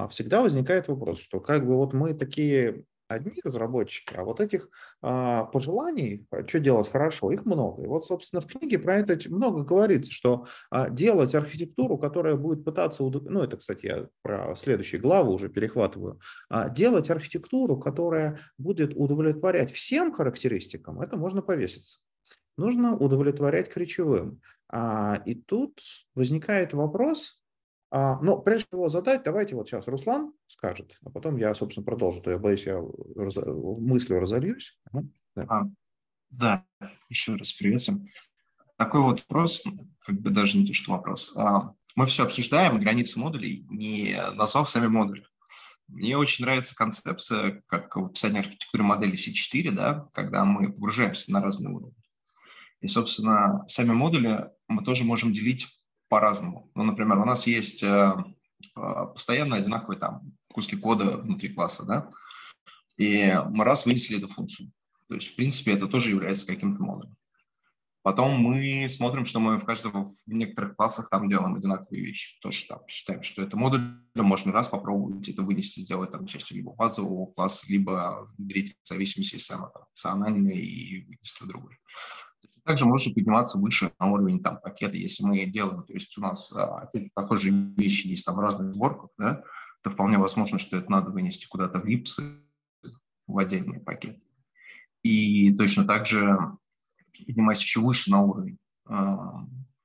всегда возникает вопрос, что как бы вот мы такие одни разработчики, а вот этих а, пожеланий, а, что делать хорошо, их много. И вот, собственно, в книге про это много говорится, что а, делать архитектуру, которая будет пытаться, ну это, кстати, я про следующие главы уже перехватываю, а, делать архитектуру, которая будет удовлетворять всем характеристикам, это можно повеситься. нужно удовлетворять ключевым. А, и тут возникает вопрос, но прежде всего задать, давайте вот сейчас Руслан скажет, а потом я, собственно, продолжу, то я боюсь, я раз, мыслью разольюсь. Да. А, да, еще раз привет всем. Такой вот вопрос, как бы даже не то, что вопрос. А, мы все обсуждаем границы модулей, не назвав сами модули. Мне очень нравится концепция, как в описании архитектуры модели C4, да, когда мы погружаемся на разные уровни. И, собственно, сами модули мы тоже можем делить по-разному. Ну, например, у нас есть э, э, постоянно одинаковые там куски кода внутри класса, да, и мы раз вынесли эту функцию. То есть, в принципе, это тоже является каким-то модулем. Потом мы смотрим, что мы в каждом, в некоторых классах там делаем одинаковые вещи. Тоже там считаем, что это модуль, можно раз попробовать это вынести, сделать там частью либо базового класса, либо внедрить зависимости функционального и вынести в другой. Также можно подниматься выше на уровень там, пакета, если мы делаем, то есть у нас а, похожие вещи есть там в разных сборках, да, то вполне возможно, что это надо вынести куда-то в липсы, в отдельный пакет. И точно так же поднимаясь еще выше на уровень э,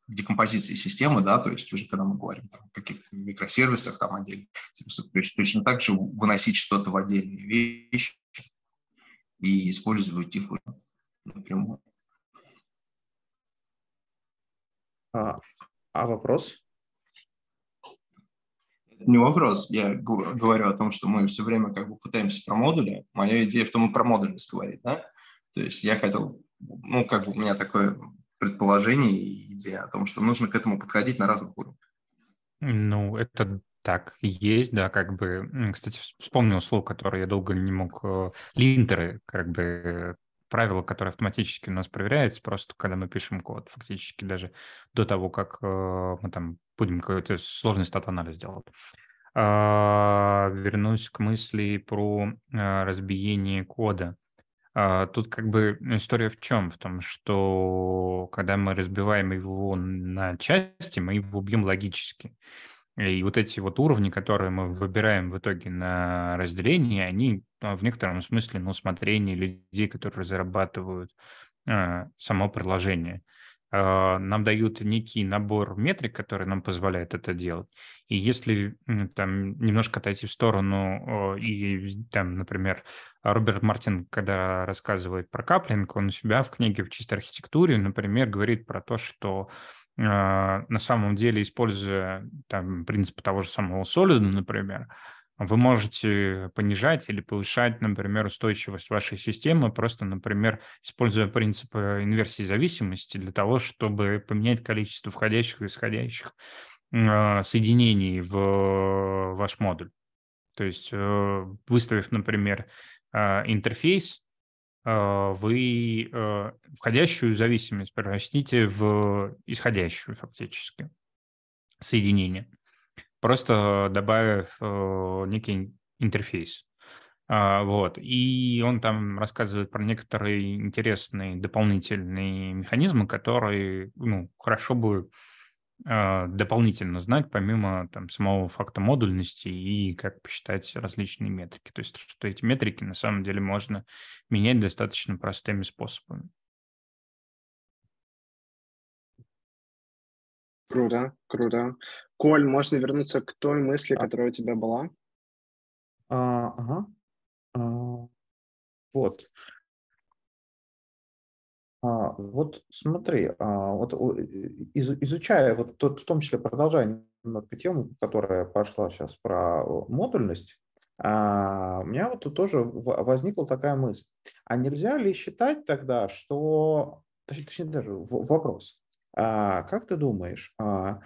декомпозиции системы, да, то есть уже когда мы говорим там, о каких-то микросервисах там отдельно, то есть точно так же выносить что-то в отдельные вещи и использовать их напрямую. А, а вопрос? Это не вопрос. Я говорю о том, что мы все время как бы пытаемся про модули. Моя идея в том, и про модульность говорить, да? То есть я хотел ну, как бы у меня такое предположение и идея о том, что нужно к этому подходить на разных уровнях. Ну, это так есть, да, как бы, кстати, вспомнил слово, которое я долго не мог, э, линтеры, как бы правило, которое автоматически у нас проверяется, просто когда мы пишем код, фактически даже до того, как э, мы там будем какой-то сложный стат-анализ делать. А, вернусь к мысли про э, разбиение кода. А, тут как бы история в чем? В том, что когда мы разбиваем его на части, мы его бьем логически. И вот эти вот уровни, которые мы выбираем в итоге на разделение, они в некотором смысле на усмотрение людей, которые разрабатывают а, само приложение. А, нам дают некий набор метрик, который нам позволяет это делать. И если там немножко отойти в сторону, и там, например, Роберт Мартин, когда рассказывает про каплинг, он у себя в книге в чистой архитектуре, например, говорит про то, что на самом деле, используя там принцип того же самого Solid, например, вы можете понижать или повышать, например, устойчивость вашей системы, просто, например, используя принцип э, инверсии зависимости для того, чтобы поменять количество входящих и исходящих э, соединений в ваш модуль. То есть, э, выставив, например, интерфейс, вы входящую зависимость превратите в исходящую фактически соединение просто добавив э, некий интерфейс. А, вот. И он там рассказывает про некоторые интересные дополнительные механизмы, которые ну, хорошо бы э, дополнительно знать, помимо там, самого факта модульности и как посчитать различные метрики. То есть, что эти метрики на самом деле можно менять достаточно простыми способами. Круто, круто. Коль, можно вернуться к той мысли, а. которая у тебя была? А, ага. А, вот. А, вот смотри, а, вот из, изучая, вот тот, в том числе продолжая немного тему, которая пошла сейчас про модульность, а, у меня вот тут тоже возникла такая мысль. А нельзя ли считать тогда, что, точнее, точнее даже вопрос, а, как ты думаешь, а,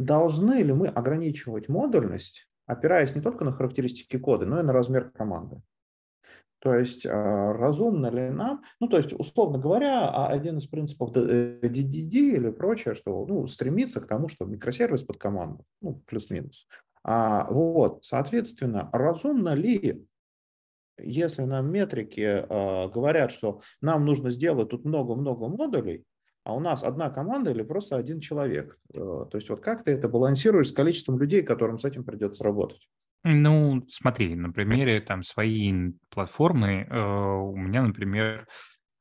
должны ли мы ограничивать модульность, опираясь не только на характеристики кода, но и на размер команды? То есть а, разумно ли нам, ну то есть условно говоря, один из принципов DDD э, или прочее, что ну, стремиться к тому, что микросервис под команду, ну плюс-минус. А, вот, соответственно, разумно ли, если нам метрики а, говорят, что нам нужно сделать тут много-много модулей, а у нас одна команда или просто один человек. Э, то есть вот как ты это балансируешь с количеством людей, которым с этим придется работать? Ну, смотри, на примере там своей платформы э, у меня, например,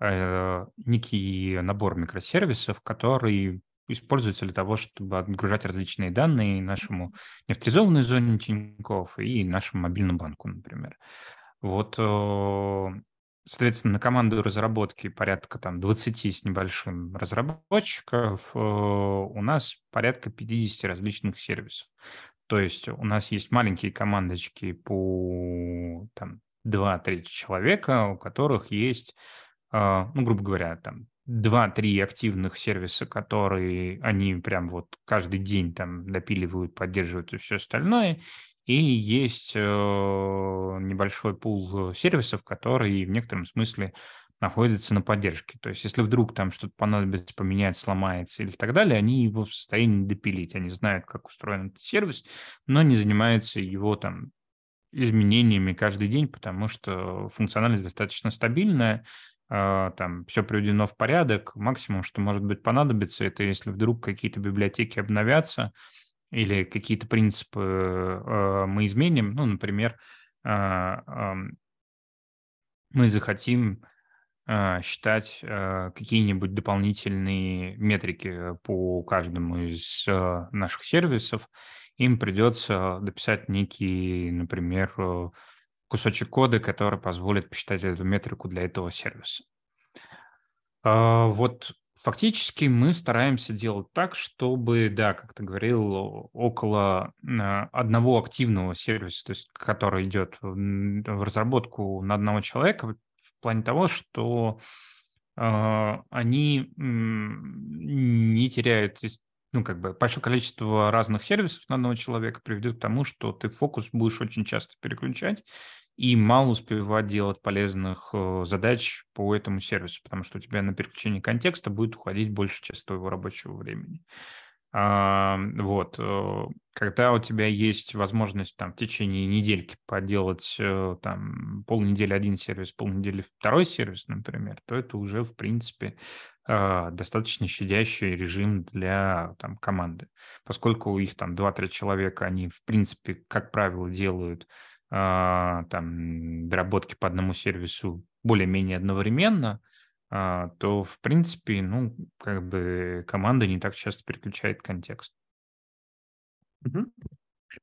э, некий набор микросервисов, который используется для того, чтобы отгружать различные данные нашему неавторизованной зоне Тинькофф и нашему мобильному банку, например. Вот, соответственно, на команду разработки порядка там 20 с небольшим разработчиков, у нас порядка 50 различных сервисов. То есть у нас есть маленькие командочки по там 2-3 человека, у которых есть, а, ну, грубо говоря, там 2-3 активных сервиса, которые они прям вот каждый день там допиливают, поддерживают и все остальное. И есть э, небольшой пул сервисов, которые в некотором смысле находятся на поддержке. То есть если вдруг там что-то понадобится поменять, сломается или так далее, они его в состоянии допилить. Они знают, как устроен этот сервис, но не занимаются его там изменениями каждый день, потому что функциональность достаточно стабильная, а, там все приведено в порядок. Максимум, что может быть понадобится, это если вдруг какие-то библиотеки обновятся или какие-то принципы а, мы изменим. Ну, например, а, мы захотим считать какие-нибудь дополнительные метрики по каждому из наших сервисов, им придется дописать некий, например, э, кусочек кода, который позволит посчитать эту метрику для этого сервиса. А, вот фактически мы стараемся делать так, чтобы, да, как ты говорил, около а, одного активного сервиса, то есть который идет в разработку на одного человека, в плане того, что а, они не теряют ну, как бы большое количество разных сервисов на одного человека приведет к тому, что ты фокус будешь очень часто переключать и мало успевать делать полезных э, задач по этому сервису, потому что у тебя на переключение контекста будет уходить больше часть твоего рабочего времени. А, вот, э, когда у тебя есть возможность там в течение недельки поделать э, там полнедели один сервис, полнедели второй сервис, например, то это уже, в принципе, достаточно щадящий режим для там, команды. Поскольку у их там 2-3 человека, они, в принципе, как правило, делают там доработки по одному сервису более-менее одновременно, а, то, в принципе, ну, как бы команда не так часто переключает контекст.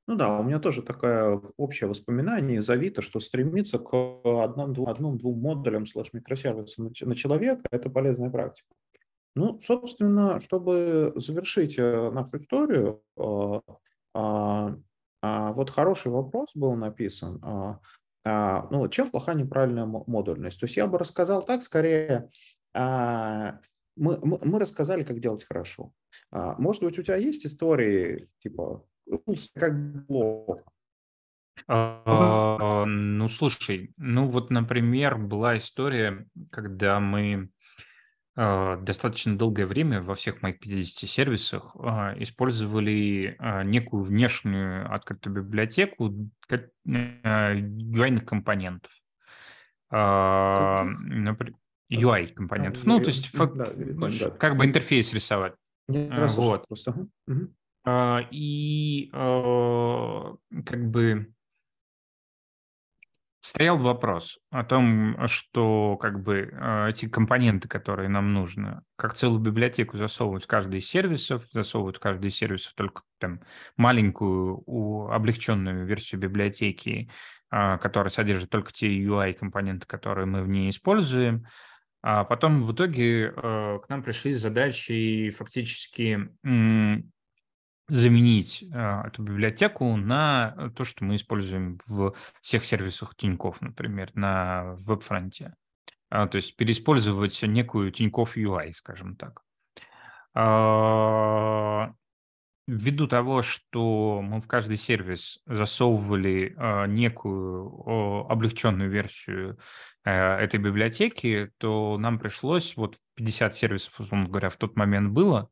Ну да, у меня тоже такое общее воспоминание из Авито, что стремиться к одному-двум одному, двум модулям слэш микросервисам на человека – это полезная практика. Ну, собственно, чтобы завершить э, нашу историю, а, а, а, вот хороший вопрос был написан. Ну, чем плоха неправильная модульность? То есть я бы рассказал так, скорее, мы, мы, мы рассказали, как делать хорошо. Может быть, у тебя есть истории, типа, как плохо? А, ну, слушай, ну вот, например, была история, когда мы а, достаточно долгое время во всех моих 50 сервисах а, использовали некую внешнюю открытую библиотеку UI-компонентов. UI-компонентов. Ну, то есть, как бы интерфейс рисовать. Вот. А, и а, как бы стоял вопрос о том, что как бы а, эти компоненты, которые нам нужны, как целую библиотеку засовывать в каждый из сервисов, засовывать в каждый из сервисов только там маленькую облегченную версию библиотеки, которая содержит только те UI-компоненты, которые мы в ней используем. А потом в итоге к нам пришли задачи фактически заменить э, эту библиотеку на то, что мы используем в всех сервисах Тинькофф, например, на веб-фронте. А, то есть переиспользовать некую Тинькофф UI, скажем так. А, ввиду того, что мы в каждый сервис засовывали а, некую облегченную версию э, этой библиотеки, то нам пришлось, вот 50 сервисов, условно говоря, в тот момент было,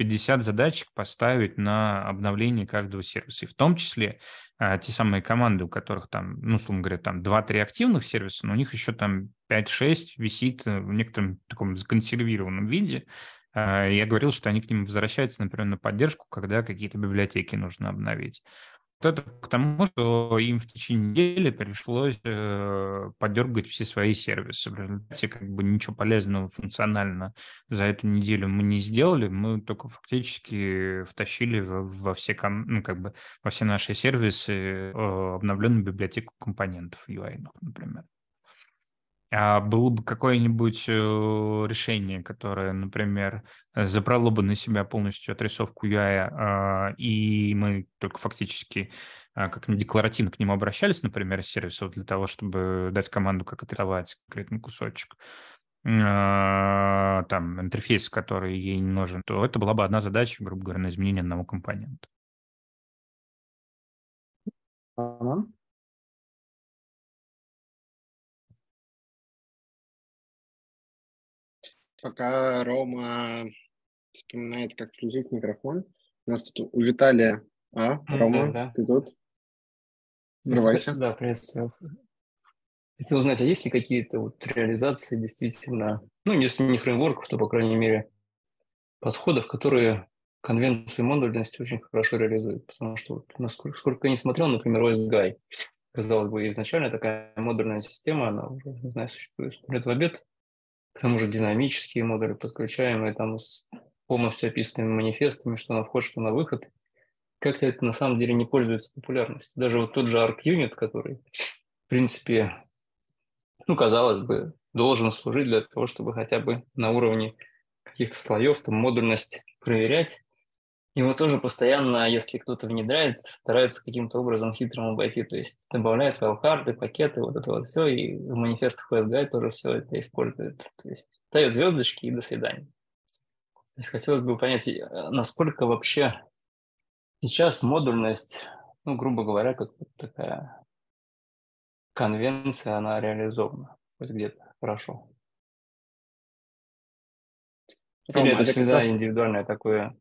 50 задачек поставить на обновление каждого сервиса. И в том числе а, те самые команды, у которых там, ну, условно говоря, там 2-3 активных сервиса, но у них еще там 5-6 висит в некотором таком законсервированном виде. А, я говорил, что они к ним возвращаются, например, на поддержку, когда какие-то библиотеки нужно обновить. Это к тому, что им в течение недели пришлось э, подергать все свои сервисы. В результате как бы ничего полезного функционально за эту неделю мы не сделали, мы только фактически втащили во, все, ну, как бы, во все наши сервисы э, обновленную библиотеку компонентов UI, например. А было бы какое-нибудь э, решение, которое, например, забрало бы на себя полностью отрисовку UI, а, и мы только фактически а, как декларативно к нему обращались, например, сервисов для того, чтобы дать команду, как отрисовать конкретный кусочек, а, там, интерфейс, который ей не нужен, то это была бы одна задача, грубо говоря, на изменение одного компонента. Пока Рома вспоминает, как включить микрофон, у нас тут у Виталия... А, Рома, да, да. ты тут? Врывайся. Да, приветствую. Хотел узнать, а есть ли какие-то вот реализации действительно, ну, если не фреймворков, то, по крайней мере, подходов, которые конвенцию модульности очень хорошо реализуют. Потому что, вот, насколько сколько я не смотрел, например, OSGuy, казалось бы, изначально такая модульная система, она уже, не знаю, существует лет в обед, к тому же динамические модули подключаемые там с полностью описанными манифестами, что на вход, что на выход. Как-то это на самом деле не пользуется популярностью. Даже вот тот же ArcUnit, который, в принципе, ну, казалось бы, должен служить для того, чтобы хотя бы на уровне каких-то слоев там модульность проверять. Его тоже постоянно, если кто-то внедряет, стараются каким-то образом хитрым обойти. То есть добавляют файлкарты, пакеты, вот это вот все, и в манифестах OSGI тоже все это используют. То есть ставят звездочки и до свидания. То есть хотелось бы понять, э, насколько вообще сейчас модульность, ну, грубо говоря, как вот такая конвенция, она реализована хоть где-то хорошо. Рома, Или это всегда раз... индивидуальное такое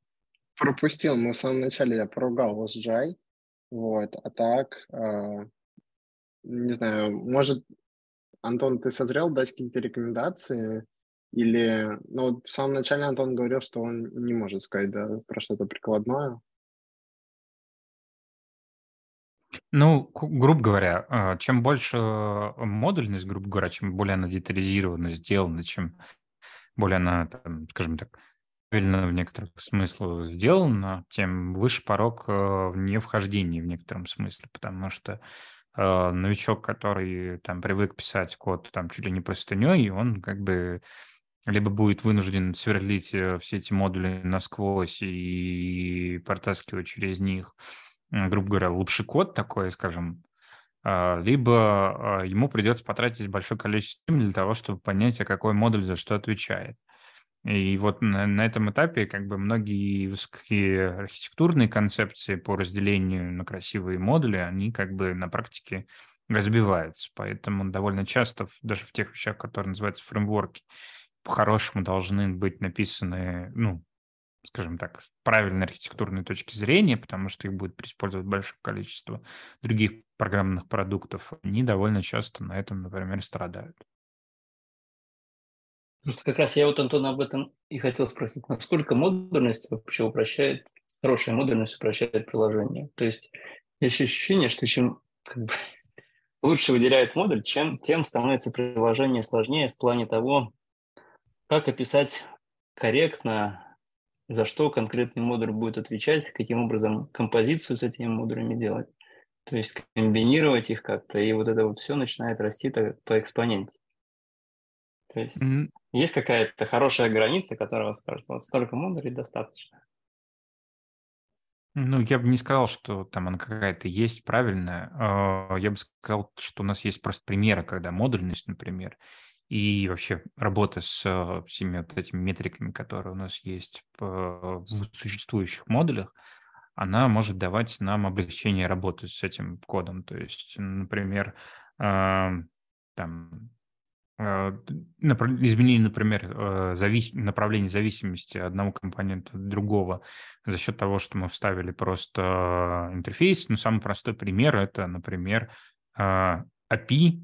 пропустил, мы в самом начале я поругал SGI, вот, а так, э, не знаю, может, Антон, ты созрел дать какие-то рекомендации? Или, ну, в самом начале Антон говорил, что он не может сказать, да, про что-то прикладное. Ну, грубо говоря, а, чем больше модульность, грубо говоря, чем более она детализирована, сделана, чем более она, там, скажем так, правильно в некоторых смыслах сделано, тем выше порог э, не вхождения в некотором смысле, потому что э, новичок, который там привык писать код там чуть ли не простыней, он как бы либо будет вынужден сверлить э, все эти модули насквозь и протаскивать через них, грубо говоря, лучший код такой, скажем, э, либо ему придется потратить большое количество времени для того, чтобы понять, а какой модуль за что отвечает. И вот на, на этом этапе как бы многие высокие архитектурные концепции по разделению на красивые модули, они как бы на практике разбиваются. Поэтому довольно часто даже в тех вещах, которые называются фреймворки, по-хорошему должны быть написаны, ну, скажем так, с правильной архитектурной точки зрения, потому что их будет использовать большое количество других программных продуктов, они довольно часто на этом, например, страдают. Как раз я вот, Антон, об этом и хотел спросить. Насколько модульность вообще упрощает, хорошая модульность упрощает приложение? То есть есть ощущение, что чем как бы, *laughs* лучше выделяет модуль, чем, тем становится приложение сложнее в плане того, как описать корректно, за что конкретный модуль будет отвечать, каким образом композицию с этими модулями делать. То есть комбинировать их как-то, и вот это вот все начинает расти по экспоненте. То есть mm-hmm. есть какая-то хорошая граница, которая скажет, вот столько модулей достаточно. Ну, я бы не сказал, что там она какая-то есть правильная. А, я бы сказал, что у нас есть просто примеры, когда модульность, например, и вообще работа с э, всеми вот этими метриками, которые у нас есть в существующих модулях, она может давать нам облегчение работы с этим кодом. То есть, например, там а, изменение, например, э, завис... направление зависимости одного компонента от другого за счет того, что мы вставили просто интерфейс. Ну, самый простой пример – это, например, API,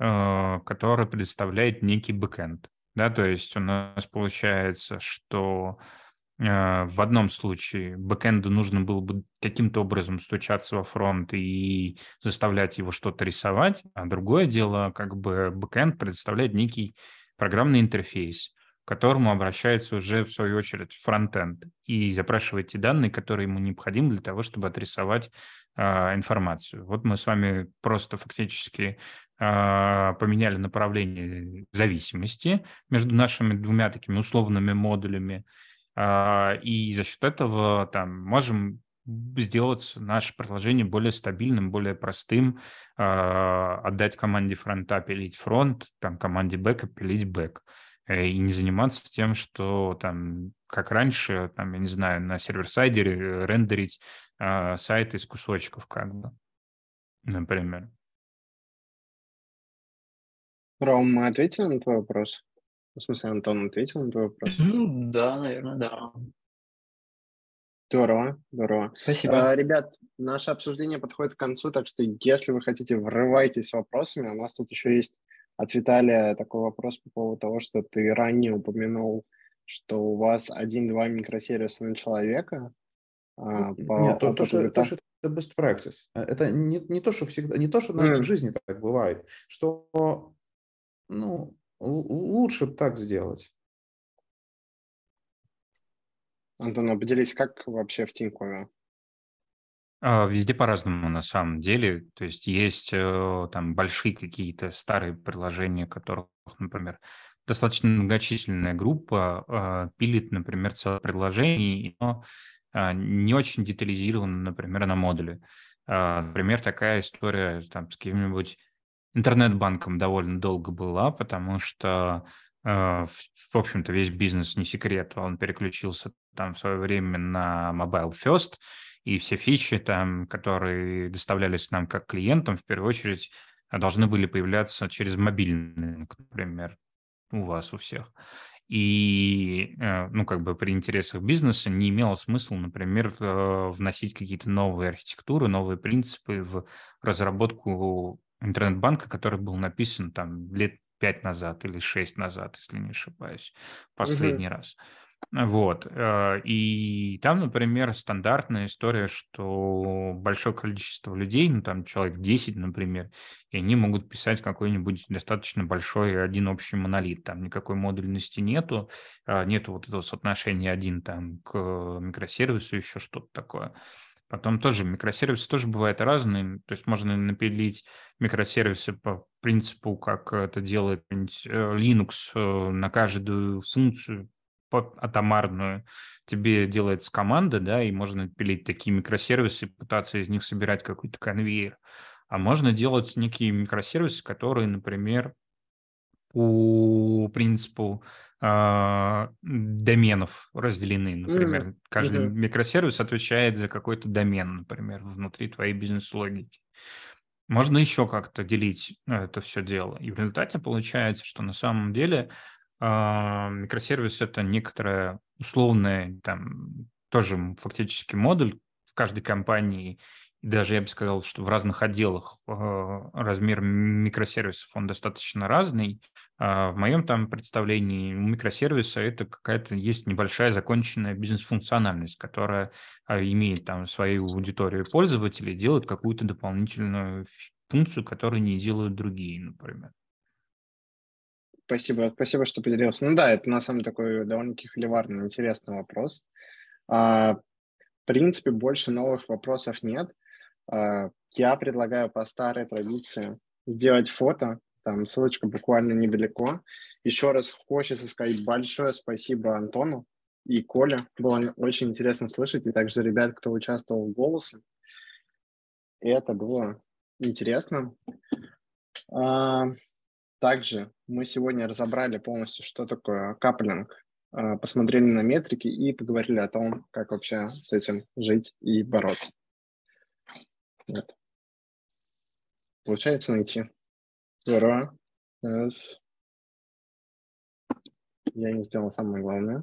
э, который предоставляет некий бэкэнд. Да, то есть у нас получается, что Э, в одном случае бэкэнду нужно было бы каким-то образом стучаться во фронт и заставлять его что-то рисовать, а другое дело, как бы бэкэнд предоставляет некий программный интерфейс, к которому обращается уже, в свою очередь, фронтенд и запрашивает те данные, которые ему необходимы для того, чтобы отрисовать э, информацию. Вот мы с вами просто фактически э, поменяли направление зависимости между нашими двумя такими условными модулями, э, и за счет этого там можем сделать наше приложение более стабильным, более простым, э, отдать команде фронта пилить фронт, там команде бэка пилить бэк. Э, и не заниматься тем, что там, как раньше, там, я не знаю, на server side-е рендерить э, сайт из кусочков, как бы, например. Ром, мы ответили на твой вопрос? В смысле, Антон ответил на твой вопрос? Ну, да, наверное, да. Здорово, здорово. Спасибо. А, ребят, наше обсуждение подходит к концу, так что если вы хотите, врывайтесь с вопросами. У нас тут еще есть от Виталия такой вопрос по поводу того, что ты ранее упомянул, что у вас один-два микросервиса на человека. А, по Нет, то, то, что, то, что это best practice. Э, это не, не то, что всегда, не то, что mm. в жизни так бывает, что ну, лучше так сделать. Антон, а поделись, как вообще в Тинькове? А, везде по-разному на самом деле. То есть есть э, там большие какие-то старые приложения, которых, например, достаточно многочисленная группа а, пилит, например, целое приложение, но а, не очень детализировано, например, на модуле. Например, такая история там, с каким-нибудь интернет-банком довольно долго была, потому что, в общем-то, весь бизнес не секрет, он переключился там в свое время на Mobile First, и все фичи, там, которые доставлялись нам как клиентам, в первую очередь должны были появляться через мобильный, например, у вас, у всех. И, э, ну, как бы при интересах бизнеса не имело смысла, например, э, вносить какие-то новые архитектуры, новые принципы в разработку интернет-банка, который был написан там лет пять назад или шесть назад, если не ошибаюсь, последний mm-hmm. раз. Вот. Э, и там, например, стандартная история, что большое количество людей, ну там человек 10, например, и они могут писать какой-нибудь достаточно большой один общий монолит. Там никакой модульности нету, а, нету вот этого соотношения один там к микросервису, еще что-то такое. Потом тоже микросервисы тоже бывают разные. То есть можно напилить микросервисы по принципу, как это делает э, Linux э, на каждую функцию атомарную тебе делается команда, да, и можно пилить такие микросервисы, пытаться из них собирать какой-то конвейер. А можно делать некие микросервисы, которые, например, по принципу э, доменов разделены. Например, mm-hmm. каждый mm-hmm. микросервис отвечает за какой-то домен, например, внутри твоей бизнес-логики. Можно еще как-то делить это все дело. И в результате получается, что на самом деле а, микросервис – это некоторая условная, там, тоже фактически модуль в каждой компании, даже я бы сказал, что в разных отделах а, размер микросервисов, он достаточно разный. А, в моем там представлении микросервиса это какая-то есть небольшая законченная бизнес-функциональность, которая имеет там свою аудиторию пользователей, делает какую-то дополнительную функцию, которую не делают другие, например. Спасибо, спасибо, что поделился. Ну да, это на самом деле такой довольно-таки холиварный, интересный вопрос. А, в принципе, больше новых вопросов нет. А, я предлагаю по старой традиции сделать фото, там ссылочка буквально недалеко. Еще раз хочется сказать большое спасибо Антону и Коле. Было очень интересно слышать, и также ребят, кто участвовал в голосе. И это было интересно. А, также мы сегодня разобрали полностью, что такое каплинг, а, посмотрели на метрики и поговорили о том, как вообще с этим жить и бороться. Вот. Получается найти. Здорово. Yes. Я не сделал самое главное.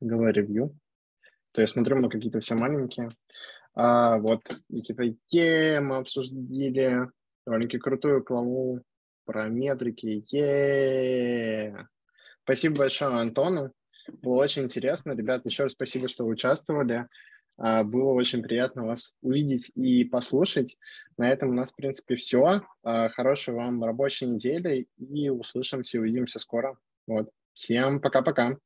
Говорю. То я смотрю, мы какие-то все маленькие. А, вот, и типа, е, мы обсудили довольно-таки крутую главу про метрики. е Спасибо большое Антону. Было очень интересно. Ребят, еще раз спасибо, что участвовали. А, было очень приятно вас увидеть и послушать. На этом у нас, в принципе, все. А, хорошей вам рабочей недели и услышимся, увидимся скоро. Вот. Всем пока-пока.